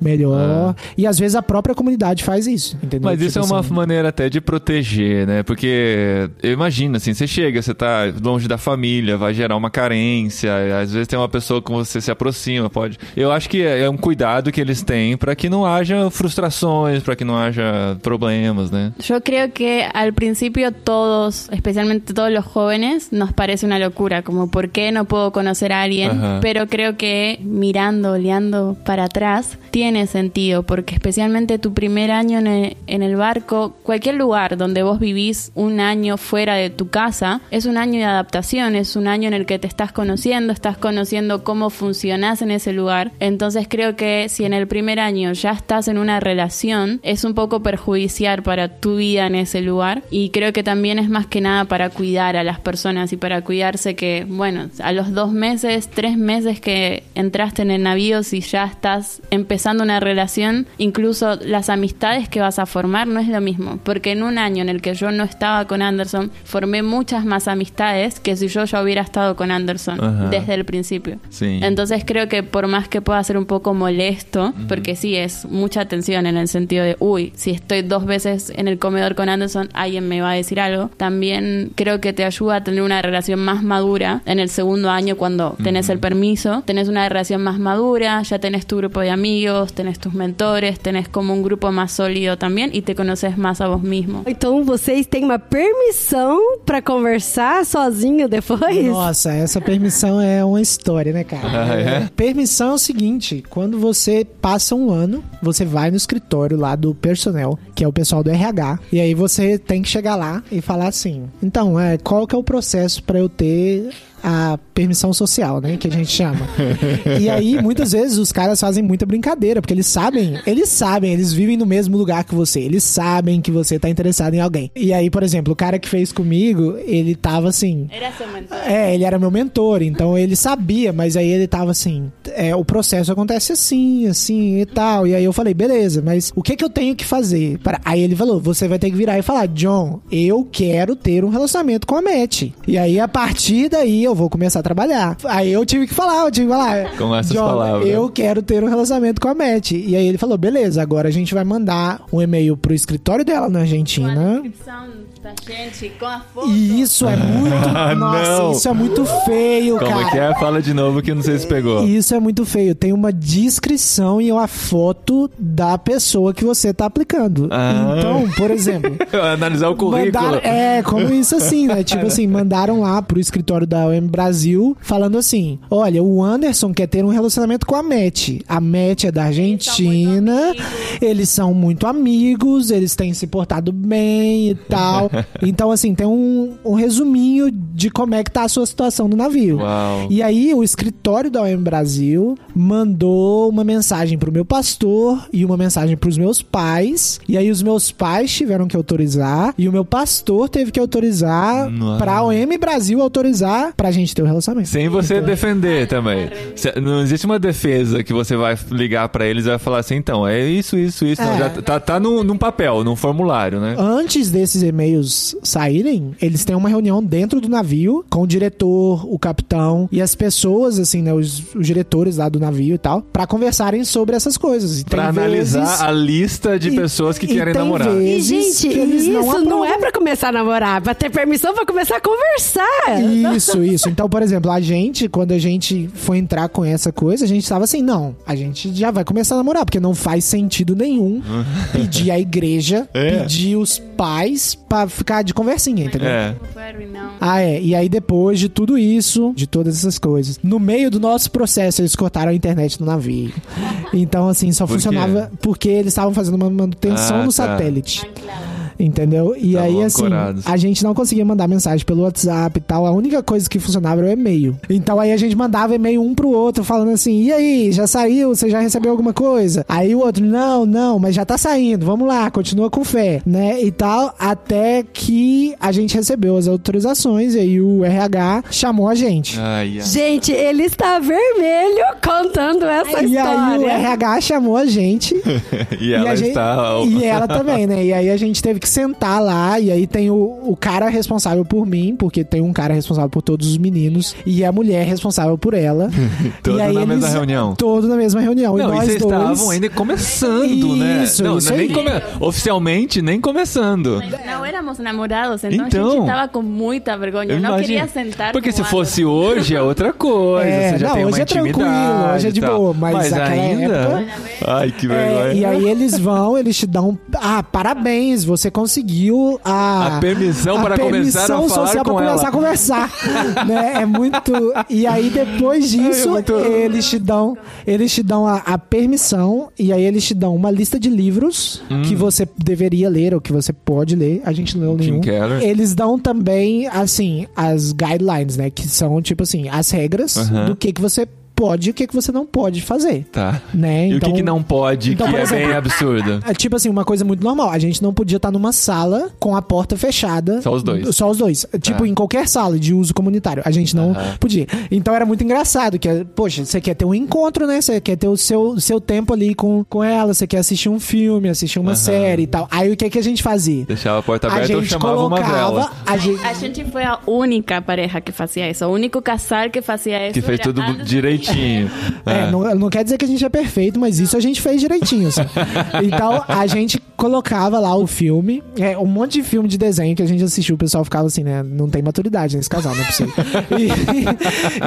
Melhor. E às vezes a própria comunidade faz isso, entendeu? Mas isso é Tipo uma assim, maneira até de proteger, né? Porque eu imagino, assim, você chega, você tá longe da família, vai gerar uma carência, às vezes tem uma pessoa com você se aproxima, pode. Eu acho que é um cuidado que eles têm para que não haja frustrações, para que não haja problemas, né? Yo creo que al principio todos, especialmente todos los jóvenes, nos parece una locura, como por qué no puedo conocer a alguien, Ajá. pero creo que mirando, oleando para atrás, tiene sentido, porque especialmente tu primer año en el, en el barco, cualquier lugar donde vos vivís un año fuera de tu casa, es un año de adaptación, es un año en el que te estás conociendo, estás conociendo cómo funcionás en ese lugar, entonces creo que si en el primer año ya estás en una relación, es un poco perjudicial para tu vida en ese lugar. Y creo que también es más que nada para cuidar a las personas y para cuidarse que, bueno, a los dos meses, tres meses que entraste en el navío, si ya estás empezando una relación, incluso las amistades que vas a formar no es lo mismo, porque en un año en el que yo no estaba con Anderson, formé muchas más amistades que si yo ya hubiera estado con Anderson Ajá. desde el principio. Sí. Entonces creo que por más que pueda ser un poco molesto, porque sí es mucha tensión en el sentido de, uy, si estoy dos veces en el comedor con Anderson, alguien me va a decir algo, también creo que te ayuda a tener una relación más madura en el segundo año cuando tenés el permiso, tenés una relación más madura, ya tenés tu grupo de amigos, tenés tus mentores, tenés como un grupo más sólido también y te conoces más a vos mismo. Então vocês têm uma permissão pra conversar sozinho depois? Nossa, essa permissão é uma história, né, cara? Ah, é? Permissão é o seguinte: quando você passa um ano, você vai no escritório lá do personnel, que é o pessoal do RH, e aí você tem que chegar lá e falar assim: então, é, qual que é o processo pra eu ter a permissão social, né? Que a gente chama. e aí, muitas vezes, os caras fazem muita brincadeira, porque eles sabem, eles sabem, eles vivem no mesmo lugar que você, eles sabem que você tá interessado em alguém. E aí, por exemplo, o cara que fez comigo, ele tava assim. Era su mentor. É, ele era meu mentor, então ele sabia, mas aí ele tava assim, é, o processo acontece assim, assim e tal. E aí eu falei, beleza, mas o que que eu tenho que fazer? Para... Aí ele falou, você vai ter que virar e falar, John, eu quero ter um relacionamento com a Matt. E aí a partir daí eu vou começar a trabalhar. Aí eu tive que falar, eu tive que falar. Com essas palavras. Eu quero ter um relacionamento com a Matt. E aí ele falou, beleza, agora a gente vai mandar um e-mail pro escritório dela na Com a Argentina. gente, com a foto. E isso é muito. Ah, [laughs] nossa, não. isso é muito feio, Como cara. é que é? Fala de novo que eu não sei se pegou. Isso é muito feio. Tem uma descrição e uma foto da pessoa que você tá aplicando. Ah. Então, por [laughs] exemplo. Analisar o currículo. Mandaram, é, como isso assim, né? Tipo [laughs] assim, mandaram lá pro escritório da OM Brasil falando assim: olha, o Anderson quer ter um relacionamento com a Matt. A Matt é da Argentina, eles são muito amigos, eles têm se portado bem e tal. [laughs] Então, assim, tem um, um resuminho de como é que tá a sua situação no navio. Uau. E aí, o escritório da OM Brasil mandou uma mensagem pro meu pastor e uma mensagem pros meus pais. E aí, os meus pais tiveram que autorizar e o meu pastor teve que autorizar Nossa. pra OM Brasil autorizar pra gente ter o relacionamento. Sem você Então, defender também. Não existe uma defesa que você vai ligar pra eles e vai falar assim, então, é isso, isso, isso. Não, É. já tá, tá num, num papel, num formulário, né? Antes desses e-mails saírem, eles têm uma reunião dentro do navio com o diretor, o capitão e as pessoas, assim, né, os, os diretores lá do navio e tal, pra conversarem sobre essas coisas. E tem Pra analisar vezes- a lista de e- pessoas que e querem tem namorar. vezes- E, gente, que eles isso não não, é pra começar a namorar, pra ter permissão pra começar a conversar. Isso, isso. Então, por exemplo, a gente, quando a gente foi entrar com essa coisa, a gente tava assim, não, a gente já vai começar a namorar, porque não faz sentido nenhum pedir a igreja, É. pedir os pais pra ficar de conversinha, entendeu? É. Ah, é. E aí, depois de tudo isso, de todas essas coisas, no meio do nosso processo, eles cortaram a internet no navio. Então, assim, só Por quê? funcionava porque eles estavam fazendo uma manutenção Ah, no tá. satélite. Entendeu? E Estavam aí, assim, ancorados. a gente não conseguia mandar mensagem pelo WhatsApp e tal. A única coisa que funcionava era o e-mail. Então aí a gente mandava e-mail um pro outro, falando assim: e aí, já saiu? Você já recebeu alguma coisa? Aí o outro, não, não, mas já tá saindo, vamos lá, continua com fé, né? E tal, até que a gente recebeu as autorizações e aí o RH chamou a gente. Ai, ai. Gente, ele está vermelho contando essa E aí o história. RH chamou a gente [laughs] E ela e gente- está. E ela também, né? E aí a gente teve que sentar lá. E aí tem o, o cara responsável por mim, porque tem um cara responsável por todos os meninos. E a mulher responsável por ela. [laughs] Todo e aí na mesma eles- reunião. Todo na mesma reunião. Não, e e nós vocês dois. estavam ainda começando, né? Isso, não, isso nem aí. come- Oficialmente, nem começando. Mas não éramos namorados, então, a Então. gente estava com muita vergonha. Eu não imagino. queria sentar Porque com se fosse hoje é outra coisa. É, você já não, tem uma hoje é tranquilo, hoje é de e boa, mas naquela ainda. época- Ai, que É, vergonha. e aí eles vão, eles te dão. Ah, parabéns, você conseguiu a. A permissão para começar a permissão falar social ela. começar a conversar. [laughs] né? É muito. E aí depois disso, É muito- eles te dão. Eles te dão a, a permissão e aí eles te dão uma lista de livros que você deveria ler ou que você pode ler. A gente não leu Hum. Nenhum. Eles dão também, assim, as guidelines, né? Que são, tipo assim, as regras Aham. do que, que você pode e o que, que você não pode fazer. Tá. Né? E o Então- que, que não pode, Então, que é exemplo, bem absurdo? é tipo assim, uma coisa muito normal. A gente não podia estar numa sala com a porta fechada. Só os dois. Só os dois. Tipo, Tá. em qualquer sala de uso comunitário. A gente não podia. Então era muito engraçado. Que, poxa, você quer ter um encontro, né? Você quer ter o seu, seu tempo ali com, com ela. Você quer assistir um filme, assistir uma série e tal. Aí o que, que a gente fazia? Deixava a porta A aberta ou gente chamava uma vela. A gente, A gente foi a única pareja que fazia isso, o único casal que fazia isso. Que fez tudo Anderson direitinho. É, não, não quer dizer que a gente é perfeito, mas isso a gente fez direitinho. assim. Então, a gente colocava lá o filme, é, um monte de filme de desenho que a gente assistiu, o pessoal ficava assim, né? Não tem maturidade nesse casal, não é possível.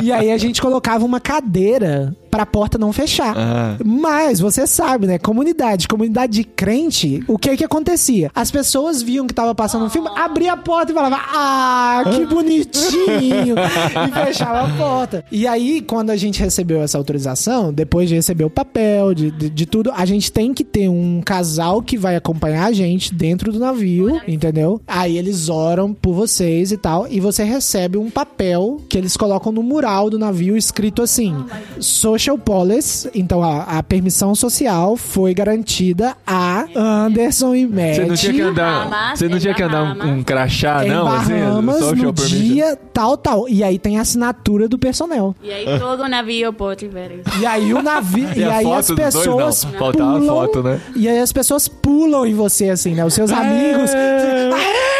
E, [laughs] e aí a gente colocava uma cadeira pra porta não fechar. Ah. Mas você sabe, né? Comunidade, comunidade de crente, o que que acontecia? As pessoas viam que tava passando um filme, abria a porta e falava: "Ah, que bonitinho!" e fechava a porta. E aí, quando a gente recebeu essa autorização, depois de receber o papel, de, de, de tudo, a gente tem que ter um casal que vai acompanhar a gente dentro do navio, entendeu? Aí eles oram por vocês e tal, e você recebe um papel que eles colocam no mural do navio escrito assim: Social Policy. Então a, a permissão social foi garantida a Anderson e Matt. Você não tinha que andar, você não tinha que andar um, um crachá, em não? Bahamas, assim, no permission. dia tal, tal. E aí tem a assinatura do personal. Y ahí todo navio pode ver isso. E aí o navio. e, E aí as dos dois, pessoas. não. Faltava a pulam, foto, né? E aí as pessoas pulam em você, assim, né? Os seus amigos. "Aê!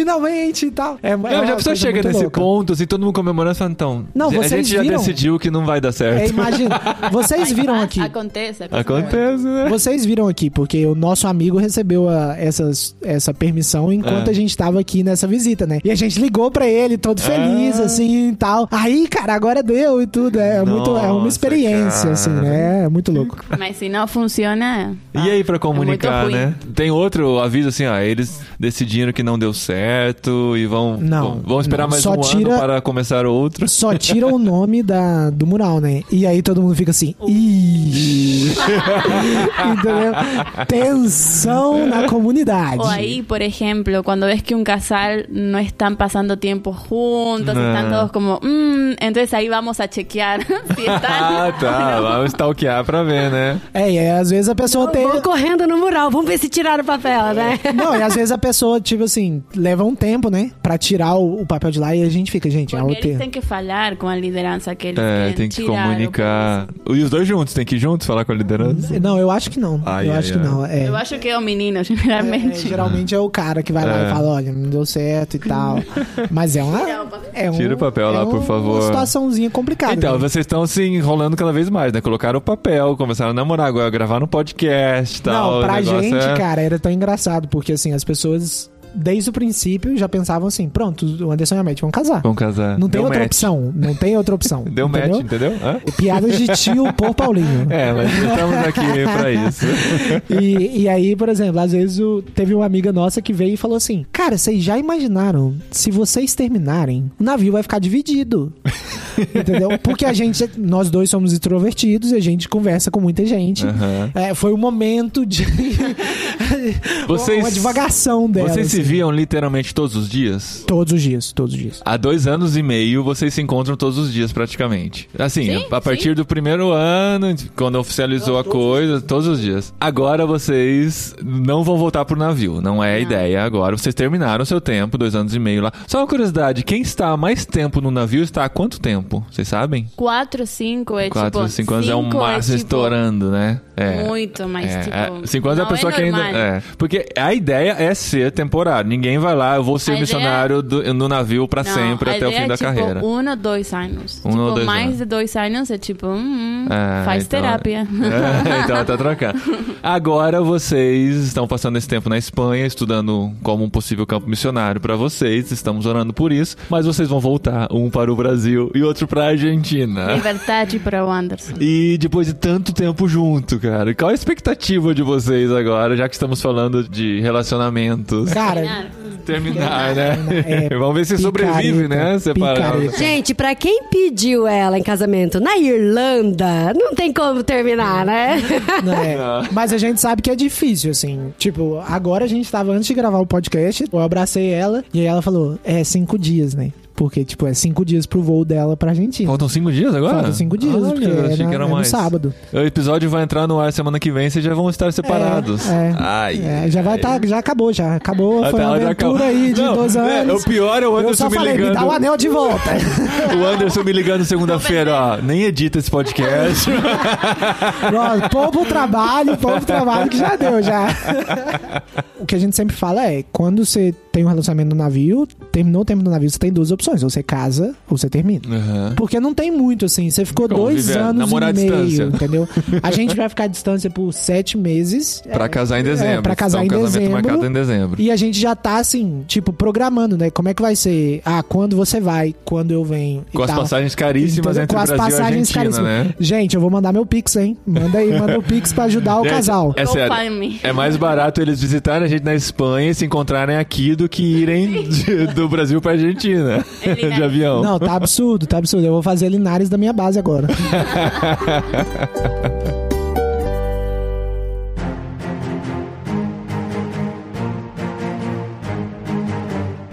Finalmente e tal. É, Não, já a pessoa chega nesse ponto, assim, todo mundo comemorando, falando, então, Não, a vocês gente já viram? decidiu que não vai dar certo. É, imagina. Vocês viram aqui. Acontece. acontece. Acontece, né? Vocês viram aqui, porque o nosso amigo recebeu a- essas, essa permissão enquanto É. a gente tava aqui nessa visita, né? E a gente ligou pra ele, todo feliz, É. assim e tal. Aí, cara, agora deu e tudo. É, muito, é uma experiência, cara. assim, né? É muito louco. Mas se não funciona. E aí, pra comunicar, muito ruim. né? Tem outro aviso assim, ó, eles decidiram que não deu certo e vão, Não, vão, vão esperar não. mais Só um tira- ano para começar outro. Só tira o nome da, do mural, né? E aí todo mundo fica assim, Ih! [laughs] Entendeu? Tensão na comunidade. O ahí, por ejemplo, cuando ves que un casal no están pasando tiempo juntos, No. están todos como, "Mm", entonces ahí vamos a chequear [laughs] Ah, tá. Vamos stalkear pra ver, né? É, e aí, às vezes a pessoa tem. Vou correndo no mural, vamos ver se tiraram o papel, né? Não, e às vezes a pessoa, tipo assim, leva um tempo, né? Pra tirar o, o papel de lá e a gente fica, gente, é o Porque eles termo. têm que falar com a liderança que eles É, tem que comunicar. E os dois juntos, tem que ir juntos falar com a liderança? Não, eu acho que não. Ai, eu ai, acho que ai. não. É, Eu acho que é o menino, [laughs] É, geralmente. geralmente é o cara que vai lá É. e fala, olha, não deu certo e tal. [laughs] Mas é uma. É um, Tira o papel lá, é por favor. Uma situaçãozinha complicada. Então, né? vocês estão se enrolando cada vez mais, né? Colocaram o papel, começaram a namorar, agora gravar no podcast e tal. Não, pra gente, é- cara, era tão engraçado, porque assim, as pessoas, desde o princípio, já pensavam assim: pronto, o Anderson e a Matt vão casar. Vão casar. Não tem Deu outra match. opção. Não tem outra opção. [laughs] Deu entendeu? match, entendeu? Hã? Piadas de tio [laughs] por Paulinho. É, mas estamos aqui pra isso. [laughs] E, e aí, por exemplo, às vezes o- teve uma amiga nossa que veio e falou assim: Cara, vocês já imaginaram? Se vocês terminarem, o navio vai ficar dividido. Entendeu? Porque a gente, nós dois somos extrovertidos e a gente conversa com muita gente. Aham. É, foi um momento de. Vocês- uma divagação dela. Vocês se. Viam literalmente todos os dias? Todos os dias, todos os dias. Há dois anos e meio vocês se encontram todos os dias praticamente. Assim, Sim, a partir do primeiro ano, quando oficializou a coisa, todos os dias. Agora vocês não vão voltar pro navio, não é a ideia agora. Vocês terminaram seu tempo, dois anos e meio lá. Só uma curiosidade, quem está há mais tempo no navio está há quanto tempo? Vocês sabem? Quatro, cinco é Quatro, tipo. cinco anos é o cinco máximo tipo, estourando, né? É. Muito, mas É, tipo. é, cinco anos é a não pessoa que ainda. É. Porque a ideia é ser temporário. Ninguém vai lá, eu vou ser A ideia- missionário do- no navio pra Não, sempre a até o ideia fim é, da tipo, carreira. Um ou dois anos. Um tipo, ou dois mais anos. de dois anos é tipo, hum, É, faz então- terapia. É, [laughs] então tá trocando. [laughs] Agora vocês estão passando esse tempo na Espanha, estudando como um possível campo missionário pra vocês. Estamos orando por isso. Mas vocês vão voltar, um para o Brasil e outro pra Argentina. Liberdade para o Anderson. E depois de tanto tempo junto, cara, qual a expectativa de vocês agora, já que estamos falando de relacionamentos? Cara, Terminar, né? É, [laughs] Vamos ver se sobrevive, né? Separado. Gente, pra quem pediu ela em casamento na Irlanda, não tem como terminar, né? Não é. [laughs] Mas a gente sabe que é difícil, assim. Tipo, agora a gente tava antes de gravar o podcast, eu abracei ela e aí ela falou: é cinco dias, né? Porque, tipo, é cinco dias pro voo dela pra Argentina. Faltam cinco dias agora? Faltam cinco dias, Olha, porque eu é, achei na- que era é no mais. sábado. O episódio vai entrar no ar semana que vem, vocês já vão estar separados. É, Ai, É, já vai ai. tá, já acabou, já. Acabou, Ah, foi tá, uma já aventura acabou. aí de Não, dois né, anos. O pior é o eu Anderson só me falei, me ligando. dá o anel de volta. O Anderson me ligando segunda-feira, ó. Nem edita esse podcast. [laughs] Ó, Poupa o trabalho, poupa o trabalho que já deu, já. [laughs] o que a gente sempre fala é, quando você tem um relacionamento no navio, terminou o tempo no navio, você tem duas opções. Ou você casa, ou você termina. Aham. Porque não tem muito, assim. Você ficou Como dois viver- anos namorar e meio, distância. entendeu? A gente [laughs] vai ficar à distância por sete meses. Pra casar em dezembro. É, pra casar Então, em casamento dezembro. marcado em dezembro. E a gente já tá, assim, tipo, programando, né? Como é que vai ser? Ah, quando você vai, quando eu venho. e Com as tal. passagens caríssimas Entendeu? entre Com as Brasil passagens Argentina, caríssimas. né? Gente, eu vou mandar meu Pix, hein? Manda aí, manda o Pix pra ajudar o Gente, casal. É sério. É mais barato eles visitarem a gente na Espanha e se encontrarem aqui do que irem [laughs] de- do Brasil pra Argentina [laughs] de avião. Não, tá absurdo, tá absurdo. Eu vou fazer Linares da minha base agora. [laughs]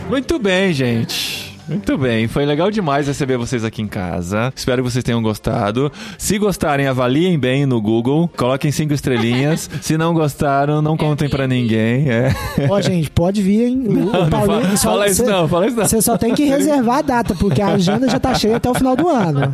Muito bem, gente. Muito bem, foi legal demais receber vocês aqui em casa. Espero que vocês tenham gostado. Se gostarem, avaliem bem no Google, coloquem cinco estrelinhas. [laughs] Se não gostaram, não contem pra ninguém. É. Ó, gente, pode vir, hein? O, Não, o não Paulinho, fala, só- fala isso cê- não, fala isso não. Você só tem que reservar a data, porque a agenda já tá cheia até o final do ano.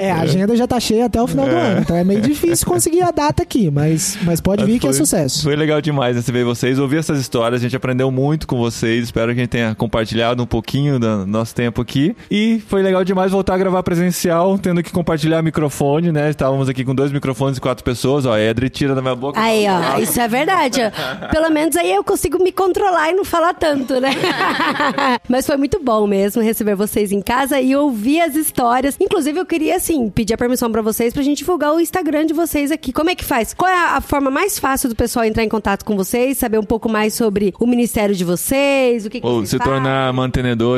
É, a agenda já tá cheia até o final do ano. Então é meio difícil conseguir a data aqui, mas, mas pode vir que é Foi- sucesso. Foi legal demais receber vocês, ouvir essas histórias. A gente aprendeu muito com vocês. Espero que a gente tenha compartilhado um pouquinho do nosso tempo aqui. E foi legal demais voltar a gravar presencial, tendo que compartilhar microfone, né? Estávamos aqui com dois microfones e quatro pessoas. Ó, Edri tira da minha boca. Aí, ó, isso é verdade. Pelo menos aí eu consigo me controlar e não falar tanto, né? [laughs] Mas foi muito bom mesmo receber vocês em casa e ouvir as histórias. Inclusive, eu queria, assim, pedir a permissão pra vocês pra gente divulgar o Instagram de vocês aqui. Como é que faz? Qual é a a forma mais fácil do pessoal entrar em contato com vocês, saber um pouco mais sobre o ministério de vocês, o que, que Ou se fazem? tornar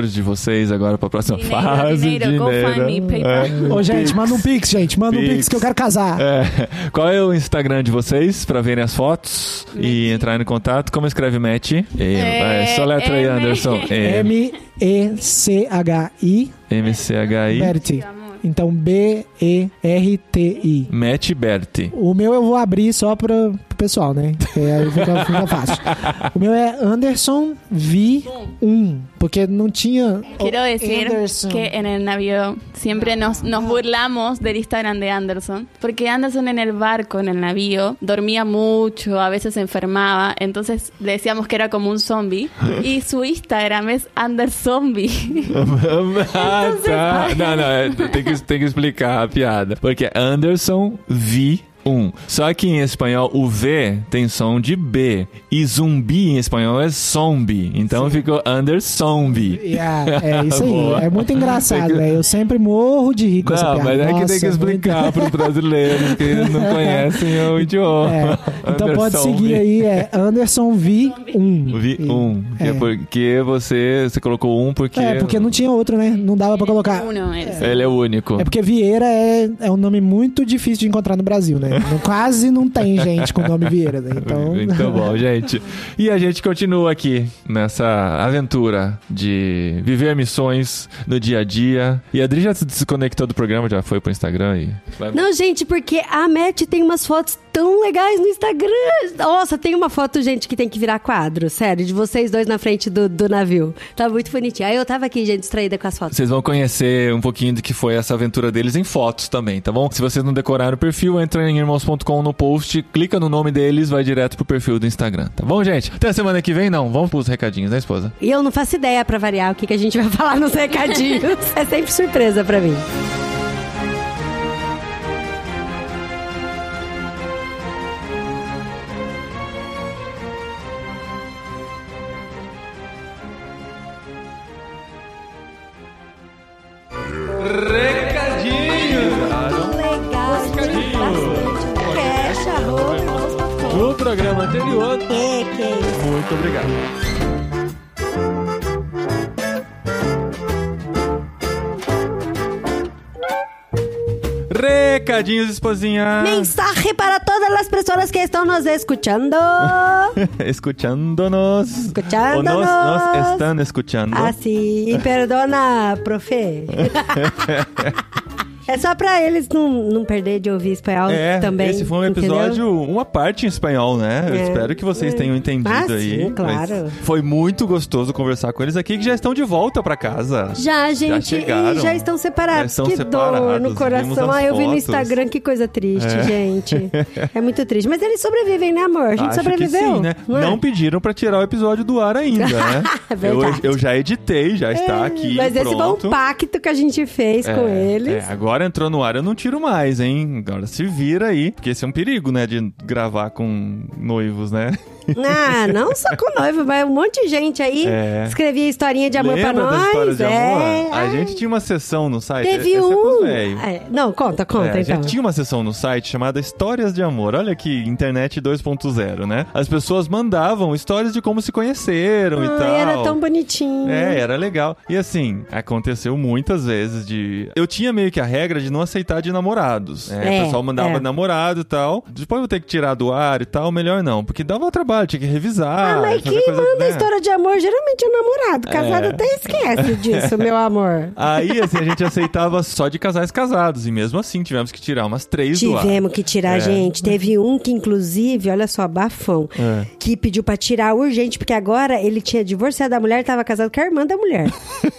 mantenedores de vocês agora pra próxima Dinheiro, fase. dinheiro, go find me, paper. Ô, gente, manda um Pix, gente. Manda um Pix. Pix que eu quero casar. É. Qual é o Instagram de vocês pra verem as fotos e entrar em contato? Como escreve Match? É, só letra aí, M. Anderson. [laughs] É, M-E-C-H-I MCHI. Berti. Então, B-E-R-T-I. Matt Berti. O meu eu vou abrir só pra, pessoal, né? Porque aí fica, fica fácil. O meu é Anderson V1. Porque não tinha. Quiero decir Anderson. que en el navío siempre nos, nos burlamos del Instagram de Anderson, porque Anderson en el barco, en el navío, dormía mucho, a veces se enfermaba, entonces le decíamos que era como un zombie, y su Instagram es Anderzombie. [laughs] ah, tá. [laughs] Não, não, é, tem, que, tem que explicar a piada. Porque é Anderson V1. Só que em espanhol o V tem som de B. E zumbi em espanhol é zombie. Então ficou Anderzombie. Yeah, é [laughs] isso aí. É muito engraçado, que- velho. Eu sempre morro de rir com essa Não, piada. mas é que tem que explicar muito- pros [laughs] brasileiros que eles não conhecem o idioma. É. Então pode Anderson seguir V. aí, é Anderson V1. V1. Que é É. porque você, você colocou um porque. É, porque não tinha outro, né? Não dava pra colocar. Uno, él. Ele é o único. É porque Vieira é, é um nome muito difícil de encontrar no Brasil, né? Não- Quase não tem gente com o nome Vieira, né? Então. Muito [laughs] bom, [laughs] gente. E a gente continua aqui nessa aventura de viver missões no dia a dia. E a Adri já se desconectou do programa, já foi pro Instagram e. Não, gente, porque a Matt tem umas fotos tão legais no Instagram. Nossa, tem uma foto, gente, que tem que virar quadro, sério, de vocês dois na frente do, do navio. Tá muito bonitinho. Aí eu tava aqui, gente, distraída com as fotos. Vocês vão conhecer um pouquinho do que foi essa aventura deles em fotos também, tá bom? Se vocês não decoraram o perfil, entra em irmãos.com no post, clica no nome deles, vai direto pro perfil do Instagram, tá bom, gente? Até a semana que vem, não. Vamos pros recadinhos, né, esposa? E eu não faço ideia pra variar o que, que a gente vai [laughs] falar nos recadinhos. é sempre surpresa pra mim. Recadinhos! Programa anterior, Que, que isso? muito obrigado. Recadinhos, esposinha. Mensaje para todas las personas que están nos escuchando. [laughs] Escuchándonos. Escuchándonos. Nos, nos están escuchando. Así, perdona, profe. [laughs] É só pra eles não, não perder de ouvir espanhol É, também. esse foi um entendeu? episódio, uma parte em espanhol, né? Eu É. espero que vocês tenham entendido Ah, aí. sim, claro. Foi muito gostoso conversar com eles aqui, que já estão de volta pra casa. Já, gente, chegaram. e já estão separados. Já estão que dor separados, no vimos coração. Ah, eu vi no. Instagram, que coisa triste, gente. [laughs] É muito triste. Mas eles sobrevivem, né, amor? A gente Acho sobreviveu. sim, né? Não, é? Não pediram pra tirar o episódio do ar ainda, né? [laughs] É eu, eu já editei, já está aqui. Mas esse foi pronto. um pacto que a gente fez com eles. É, agora entrou no ar, eu não tiro mais, hein? Agora se vira aí. Porque esse é um perigo, né? De gravar com noivos, né? [laughs] Ah, não só com noivo, mas um monte de gente aí É. escrevia historinha de amor Lembra pra nós. de amor? é. A gente tinha uma sessão no site. Teve esse é um. É, não, conta, conta É, a então. gente tinha uma sessão no site chamada Histórias de Amor. Olha aqui, internet 2.0, né? As pessoas mandavam histórias de como se conheceram e Ai, tal. era tão bonitinho. É, era legal. E assim, aconteceu muitas vezes de. Eu tinha meio que a regra de não aceitar de namorados. É, o pessoal mandava namorado e tal. Depois eu vou ter que tirar do ar e tal. Melhor não, porque dava trabalho, tinha que revisar. Ah, mas quem coisa, manda né? história de amor geralmente é o namorado. Casado É. até esquece disso, meu amor. Aí, assim, a gente aceitava só de casais casados. E mesmo assim, tivemos que tirar umas três. Tivemos que tirar, É. gente. Teve um que, inclusive, olha só, bafão, É. que pediu pra tirar urgente, porque agora ele tinha divorciado da mulher e tava casado com a irmã da mulher.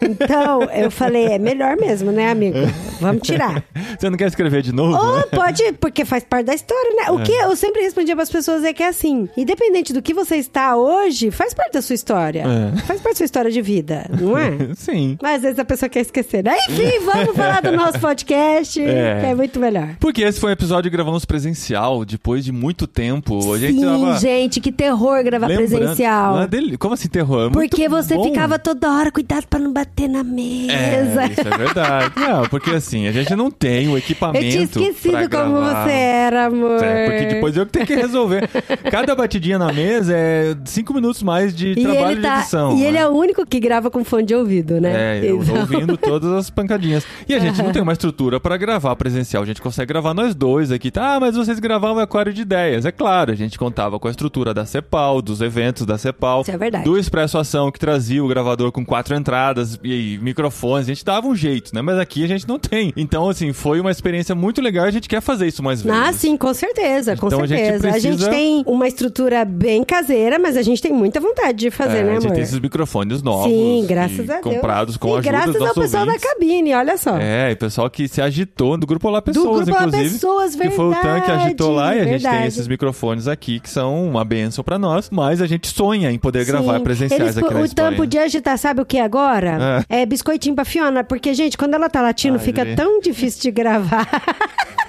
Então, eu falei, é melhor mesmo, né, amigo? Vamos tirar. Você não quer escrever de novo? Ou né? pode, porque faz parte da história, né? O que eu sempre respondia pras pessoas é que é assim, independente do que você está hoje, faz parte da sua história. É. Faz parte da sua história de vida, não é? [laughs] Sim. Mas às vezes a pessoa quer esquecer. né? Enfim, vamos falar do nosso podcast, [laughs] É. que é muito melhor. Porque esse foi um episódio que gravamos presencial, depois de muito tempo. A gente Sim, tava. gente, que terror gravar lembrando- presencial. É dele- Como assim terror? É Porque você bom. ficava toda hora, cuidado pra não bater na mesa. É, isso é verdade. [laughs] Não, porque assim, a gente não tem o Eu equipamento. tinha esquecido como gravar. você era, amor. É, porque depois eu que tenho que resolver. Cada batidinha na mesa é cinco minutos mais de E trabalho ele, tá, de edição. e ele né? é o único que grava com fone de ouvido, né? É, eu Então- ouvindo todas as pancadinhas. E a gente não [laughs] tem uma estrutura pra gravar presencial. A gente consegue gravar nós dois aqui. Tá, ah, mas vocês gravavam Aquário de Ideias. É claro, a gente contava com a estrutura da CEPAL, dos eventos da CEPAL. Isso é verdade. Do Expresso Ação, que trazia o gravador com quatro entradas e, e microfones. A gente dava um jeito, né? Mas aqui a gente não tem. Então, assim, foi uma experiência muito legal e a gente quer fazer isso mais vezes. Ah, sim, com certeza, com Então a gente certeza. A gente, precisa- tem uma estrutura bem caseira, mas a gente tem muita vontade de fazer, É, né, a gente amor? tem esses microfones novos. Sim, graças a Deus. Comprados com e a ajuda graças ao pessoal ouvintes. da cabine, olha só. É, e pessoal que se agitou do grupo Olá Pessoas, Grupo Olá inclusive. Pessoas, Que foi o Tan que agitou lá e a gente verdade. tem esses microfones aqui que são uma benção pra nós, mas a gente sonha em poder gravar Sim. presenciais Eles, aqui na O Espanha. Tam podia agitar, sabe o que agora? É. biscoitinho pra Fiona, porque, gente, quando ela tá latindo, Ai, fica gente. tão difícil de gravar. [laughs]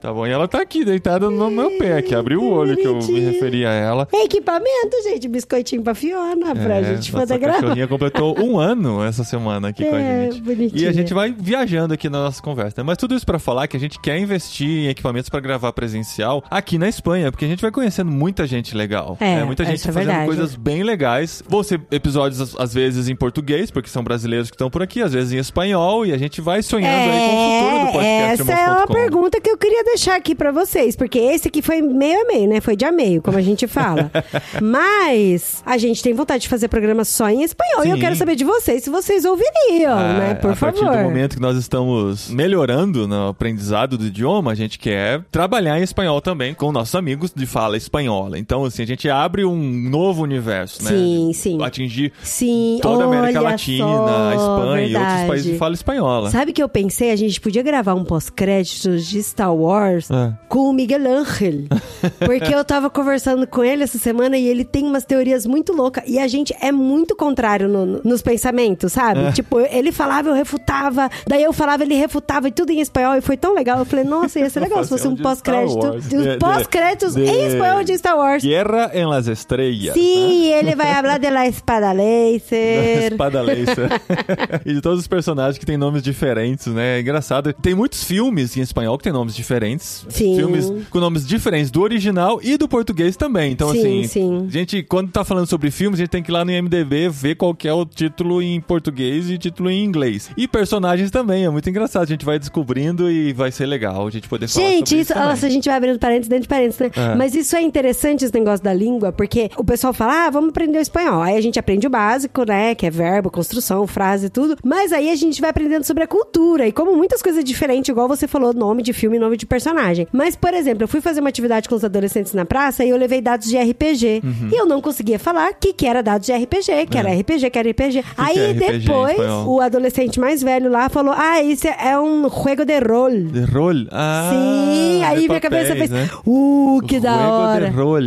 Tá bom, e ela tá aqui, deitada no meu pé, aqui, abriu o olho que eu me referi a ela. É equipamento, gente, biscoitinho pra Fiona, pra É, gente poder gravar. cachorrinha completou um ano essa semana aqui com a É, gente. bonitinha. E a gente vai viajando aqui na nossa conversa. Mas tudo isso pra falar que a gente quer investir em equipamentos pra gravar presencial aqui na Espanha, porque a gente vai conhecendo muita gente legal. É, né? Muita gente é fazendo verdade. coisas bem legais. Vão ser episódios, às- vezes, em português, porque são brasileiros que estão por aqui, às vezes em espanhol, e a gente vai sonhando aí com o futuro do podcast. essa é uma pergunta que eu queria deixar aqui pra vocês, porque esse aqui foi meio a meio, né? Foi de a meio, como a gente fala. [laughs] Mas a gente tem vontade de fazer programa só em espanhol. E eu Sim. quero saber de vocês se vocês ouviriam, Ah, né? Por a partir favor. do momento que nós estamos melhorando no aprendizado do idioma, a gente quer trabalhar em espanhol também com nossos amigos de fala espanhola. Então, assim, a gente abre um novo universo, né? Sim, sim. Atingir Sim, toda a América olha Latina, só, a Espanha e outros verdade. países de fala espanhola. Sabe que eu pensei? A gente podia gravar um pós-créditos de Star Wars É. com o Miguel Ángel. [laughs] Porque eu tava conversando com ele essa semana e ele tem umas teorias muito loucas. E a gente é muito contrário no- no- nos pensamentos, sabe? É. Tipo, ele falava, eu refutava. Daí eu falava, ele refutava e tudo em espanhol. E foi tão legal. Eu falei, nossa, ia ser legal se fosse um pós-crédito. Wars. Os pós-créditos em espanhol de Star Wars. Guerra em las Estrellas. Sim, ele vai falar de la espada Da laser. espada laser. [laughs] e de todos os personagens que têm nomes diferentes, né? É engraçado. Tem muitos filmes em espanhol que têm nomes diferentes. Diferentes. Sim. Filmes com nomes diferentes do original e do português também. Então, Sim, assim, sim. a gente, quando tá falando sobre filmes, a gente tem que ir lá no IMDB ver qual que é o título em português e título em inglês. E personagens também, é muito engraçado. A gente vai descobrindo e vai ser legal a gente poder falar Gente, sobre isso, também. nossa, a gente vai abrindo parênteses dentro de parênteses, né? É. Mas isso é interessante, esse negócio da língua, porque o pessoal fala, ah, vamos aprender o espanhol. Aí a gente aprende o básico, né? Que é verbo, construção, frase e tudo. Mas aí a gente vai aprendendo sobre a cultura. E como muitas coisas diferentes, igual você falou, nome de filme, nome de personagem. Mas, por exemplo, eu fui fazer uma atividade com os adolescentes na praça e eu levei dados de RPG. Uhum. E eu não conseguia falar que, que era dados de RPG, que era RPG, que era RPG. aí É. que é RPG depois, o adolescente mais velho lá falou, ah, isso é um jogo de rol. De rol? Ah, Sim, aí minha cabeça papéis, fez. né? Uh, que da Juego hora. de rol.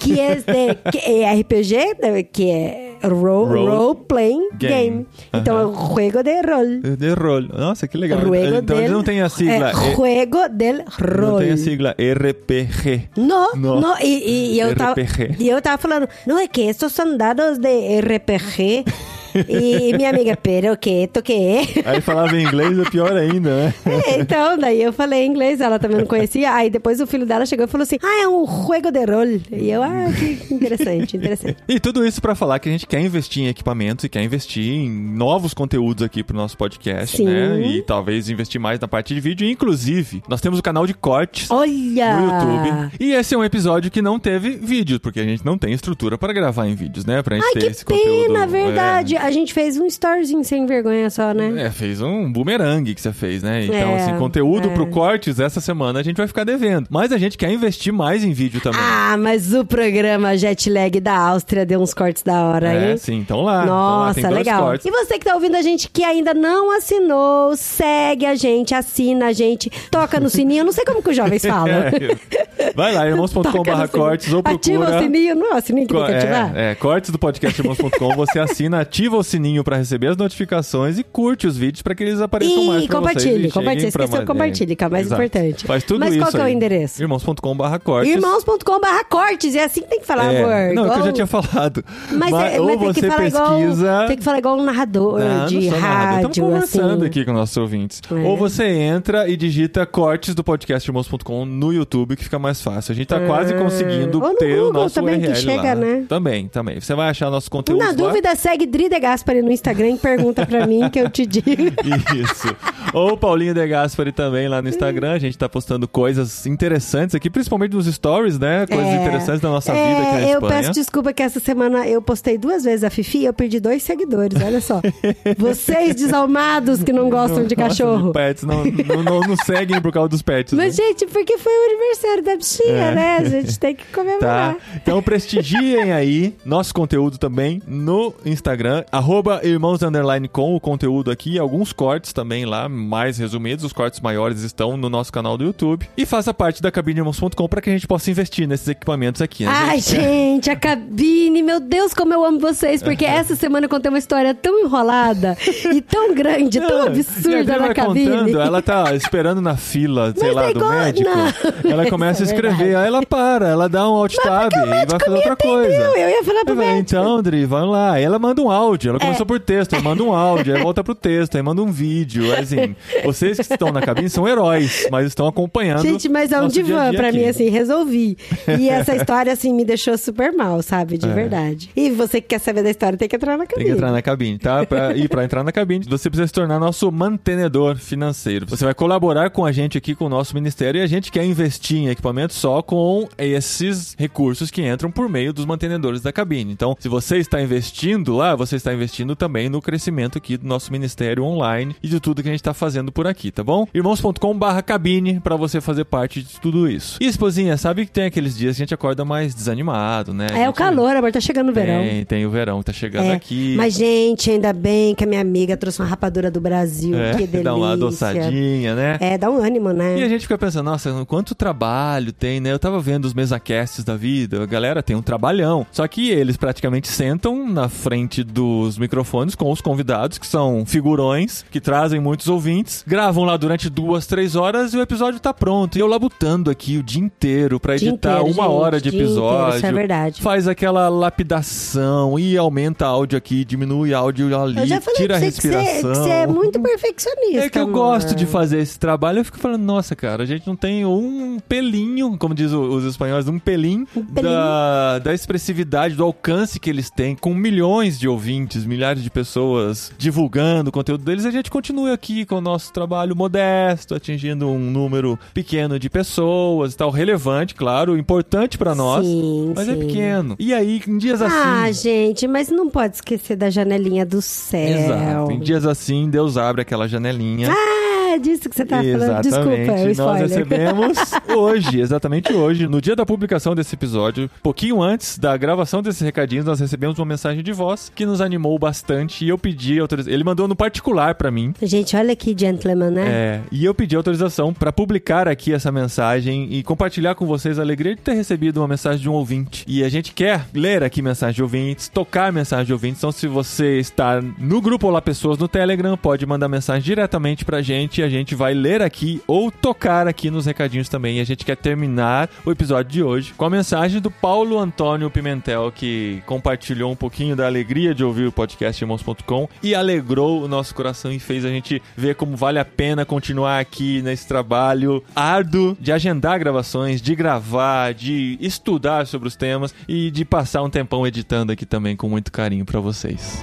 Que é, de, que é RPG, que é role, Role role playing game. game. Então é um jogo de rol. De rol. Nossa, que legal. Juego então del, ele não tem a sigla. é, é- juego del não rol. tem a sigla RPG. No, No. no, e, e- e eu tava, RPG. e eu tava falando, não, é que estos são dados de RPG. [laughs] e minha amiga, pero que esto que é? Aí falava em inglês é pior ainda, né? É, então, daí eu falei inglês, ela também não conhecia. Aí depois o filho dela chegou e falou assim: Ah, é um jogo de rol. E eu, ah, que interessante, interessante. E tudo isso pra falar que a gente quer investir em equipamentos e quer investir em novos conteúdos aqui pro nosso podcast, Sim. né? E talvez investir mais na parte de vídeo. Inclusive, nós temos o canal de cortes Olha! no YouTube. E esse é um episódio que não teve vídeo, porque a gente não tem estrutura para gravar em vídeos, né? Pra gente Ai, ter que esse conteúdo. pena, verdade. A gente fez um storyzinho sem vergonha só, né? É, é, fez um boomerang que você fez, né? Então, É, assim, conteúdo é. pro cortes essa semana a gente vai ficar devendo. Mas a gente quer investir mais em vídeo também. Ah, mas o programa Jetlag da Áustria deu uns cortes da hora, é, hein? sim, então lá. então lá, Nossa, dois legal. E você que tá ouvindo a gente que ainda não assinou, segue a gente, assina a gente, toca no sininho. Eu não sei como que os jovens [laughs] falam. É. Vai lá, irmãos.com Toca no barra sininho. cortes ou Ativa procura... o sininho, não é o sininho que tem que ativar? É, é, cortes do podcast irmãos.com, você assina, ativa o sininho pra receber as notificações e curte os vídeos pra que eles apareçam E mais pra compartilhe, vocês. e compartilhe. Esqueceu, mais- compartilhe, que é o mais exato. importante. Faz tudo Mas isso qual que é o endereço? Irmãos.com barra cortes. Irmãos.com.br cortes, é assim que tem que falar, É, amor. Não, é que eu Igual- já tinha falado. Mas, é, ou mas tem que falar pesquisa... igual. Tem que falar igual um narrador Ah, de não sou nada. rádio, Estamos conversando assim. aqui com nossos ouvintes. É. Ou você entra e digita cortes do podcast irmãos.com no YouTube, que fica mais fácil. A gente tá quase conseguindo Ou no ter o Google nosso também, que URL chega, lá. né? Também, também. Você vai achar nosso conteúdo Na lá. dúvida, segue Dri De Gaspari no Instagram e pergunta pra mim que eu te digo. [laughs] Isso. Ou Paulinho De Gaspari também lá no Instagram. A gente tá postando coisas interessantes aqui, principalmente nos stories, né? Coisas É. interessantes da nossa É, vida aqui na eu Espanha. peço desculpa que essa semana eu postei duas vezes a Fifi e eu perdi dois seguidores, olha só. [laughs] Vocês desalmados que não gostam de Nossa, cachorro. pets, não, não, não, não seguem por causa dos pets. Mas, né? gente, porque foi o aniversário da bichinha, É. né? A gente tem que comemorar. Tá. Então prestigiem aí nosso conteúdo também no Instagram, arroba irmãos underline com o conteúdo aqui, alguns cortes também lá, mais resumidos, os cortes maiores estão no nosso canal do YouTube. E faça parte da cabineirmãos.com para que a gente possa investir nesses equipamentos aqui, né? Ai, gente? gente, a [laughs] cabine, meu Deus, como eu amo vocês, porque essa semana eu contei uma história tão enrolada e tão grande, tão [laughs] a absurda na cabine. contando, ela tá [laughs] esperando na fila, sei Mas lá, é do igual- médico. Não. Ela começa a Isso é escrever, verdade. aí ela para, ela dá um alt tab e vai fazer outra coisa. Eu, ia falar pro Eu falei, médico. então, Andri, vamos lá. Aí ela manda um áudio. Ela começou por texto, aí manda um áudio, aí volta pro texto, aí manda um vídeo. Aí, Assim, vocês que estão na cabine são heróis, mas estão acompanhando. Gente, mas é um divã aqui. mim, assim, resolvi. E essa história, assim, me deixou super mal, sabe? De É. verdade. E você que quer saber da história tem que entrar na Tem cabine. que entrar na cabine, tá? Pra, e pra entrar na cabine, você precisa se tornar nosso mantenedor financeiro. Você vai colaborar com a gente aqui, com o nosso ministério, e a gente quer investir em equipamento só com esses recursos que entram por meio dos mantenedores da cabine. Então, se você está investindo lá, você está investindo também no crescimento aqui do nosso ministério online e de tudo que a gente está fazendo por aqui, tá bom? irmãos.com barra cabine pra você fazer parte de tudo isso. E, esposinha, sabe que tem aqueles dias que a gente acorda mais desanimado, né? É o gente- calor, amor, tá chegando o verão. Tem, tem o verão tá chegando É, aqui. Mas, gente, ainda bem que a minha amiga trouxe uma rapadura do Brasil. É, que delícia. [laughs] dá uma adoçadinha, né? É, dá um ânimo, né? E a gente fica pensando, nossa, quanto trabalho tem, né? Eu tava vendo os mesacasts da vida, a galera tem um trabalhão. Só que eles praticamente sentam na frente do os microfones com os convidados, que são figurões, que trazem muitos ouvintes, gravam lá durante duas, três horas e o episódio tá pronto. E eu labutando aqui o dia inteiro pra Dia editar inteiro, uma gente, hora de dia inteiro, episódio. isso é verdade. Faz aquela lapidação e aumenta áudio aqui, diminui áudio ali, Eu já falei tira a você, respiração. que você é muito perfeccionista. É que eu amor. gosto de fazer esse trabalho. Eu fico falando, nossa, cara, a gente não tem um pelinho, como diz os espanhóis, um pelinho, pelinho. Da, da expressividade, do alcance que eles têm, com milhões de ouvintes, milhares de pessoas divulgando o conteúdo deles. A gente continua aqui com o nosso trabalho modesto, atingindo um número pequeno de pessoas e tal, relevante, claro, importante pra nós, Sim, mas é sim. pequeno. E aí, em dias assim. Ah, gente, mas não pode esquecer da janelinha do céu. Exato. Em dias assim, Deus abre aquela janelinha. Ah, é disso que você tá falando. Desculpa, é o Nós recebemos [laughs] hoje, exatamente hoje, no dia da publicação desse episódio, pouquinho antes da gravação desses recadinhos, nós recebemos uma mensagem de voz que nos animou bastante e eu pedi autorização. Ele mandou no particular pra mim. Gente, olha que gentleman, né? É, e eu pedi autorização pra publicar aqui essa mensagem e compartilhar com vocês a alegria de ter recebido uma mensagem de um ouvinte. E a gente quer ler aqui mensagem de ouvintes, tocar mensagem de ouvintes. Então, se você está no grupo Olá Pessoas no Telegram, pode mandar mensagem diretamente pra gente e a gente vai ler aqui ou tocar aqui nos recadinhos também. E a gente quer terminar o episódio de hoje com a mensagem do Paulo Antônio Pimentel, que compartilhou um pouquinho da alegria de ouvir o podcast irmãos.com e alegrou o nosso coração e fez a gente ver como vale a pena continuar aqui nesse trabalho árduo de agendar gravações, de gravar, de estudar sobre os temas e de passar um tempão editando aqui também com muito carinho pra vocês.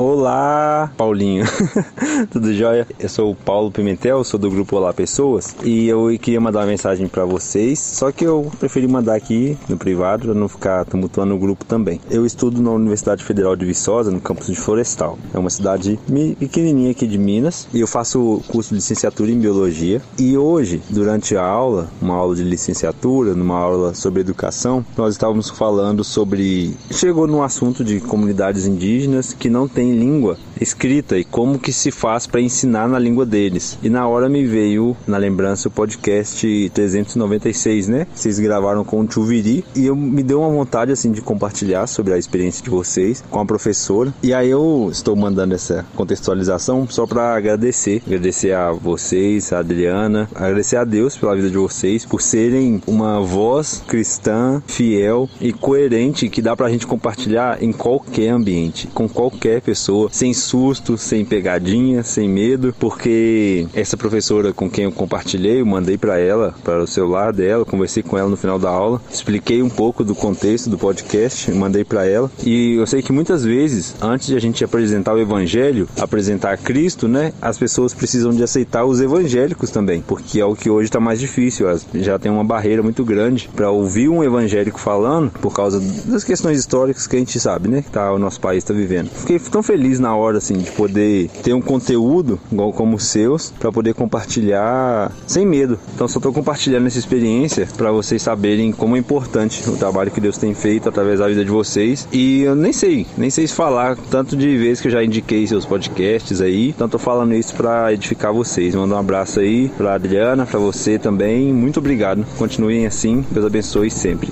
Olá, Paulinho. [laughs] Tudo jóia? Eu sou o Paulo Pimentel, sou do grupo Olá Pessoas e eu queria mandar uma mensagem para vocês, só que eu preferi mandar aqui no privado para não ficar tumultuando o grupo também. Eu estudo na Universidade Federal de Viçosa, no campus de Florestal. É uma cidade pequenininha aqui de Minas e eu faço curso de licenciatura em biologia. E hoje, durante a aula, uma aula de licenciatura, numa aula sobre educação, nós estávamos falando sobre chegou no assunto de comunidades indígenas que não têm língua escrita e como que se faz para ensinar na língua deles. E na hora me veio na lembrança o podcast 396, né? Vocês gravaram com o Chuviri e eu me deu uma vontade assim de compartilhar sobre a experiência de vocês com a professora. E aí eu estou mandando essa contextualização só para agradecer, agradecer a vocês, a Adriana, agradecer a Deus pela vida de vocês, por serem uma voz cristã, fiel e coerente que dá pra gente compartilhar em qualquer ambiente, com qualquer pessoa, sem susto, sem pegadinha, sem medo, porque essa professora com quem eu compartilhei, eu mandei pra ela, para o celular dela, conversei com ela no final da aula, expliquei um pouco do contexto do podcast, mandei pra ela, e eu sei que muitas vezes, antes de a gente apresentar o evangelho, apresentar Cristo, né, as pessoas precisam de aceitar os evangélicos também, porque é o que hoje tá mais difícil, já tem uma barreira muito grande para ouvir um evangélico falando por causa das questões históricas que a gente sabe, né, que tá o nosso país está vivendo. Fiquei tão feliz na hora assim de poder ter um conteúdo igual como os seus para poder compartilhar sem medo. Então só tô compartilhando essa experiência para vocês saberem como é importante o trabalho que Deus tem feito através da vida de vocês. E eu nem sei, nem sei se falar tanto de vezes que eu já indiquei seus podcasts aí. Então tô falando isso para edificar vocês. Manda um abraço aí pra Adriana, para você também. Muito obrigado. Continuem assim. Deus abençoe sempre.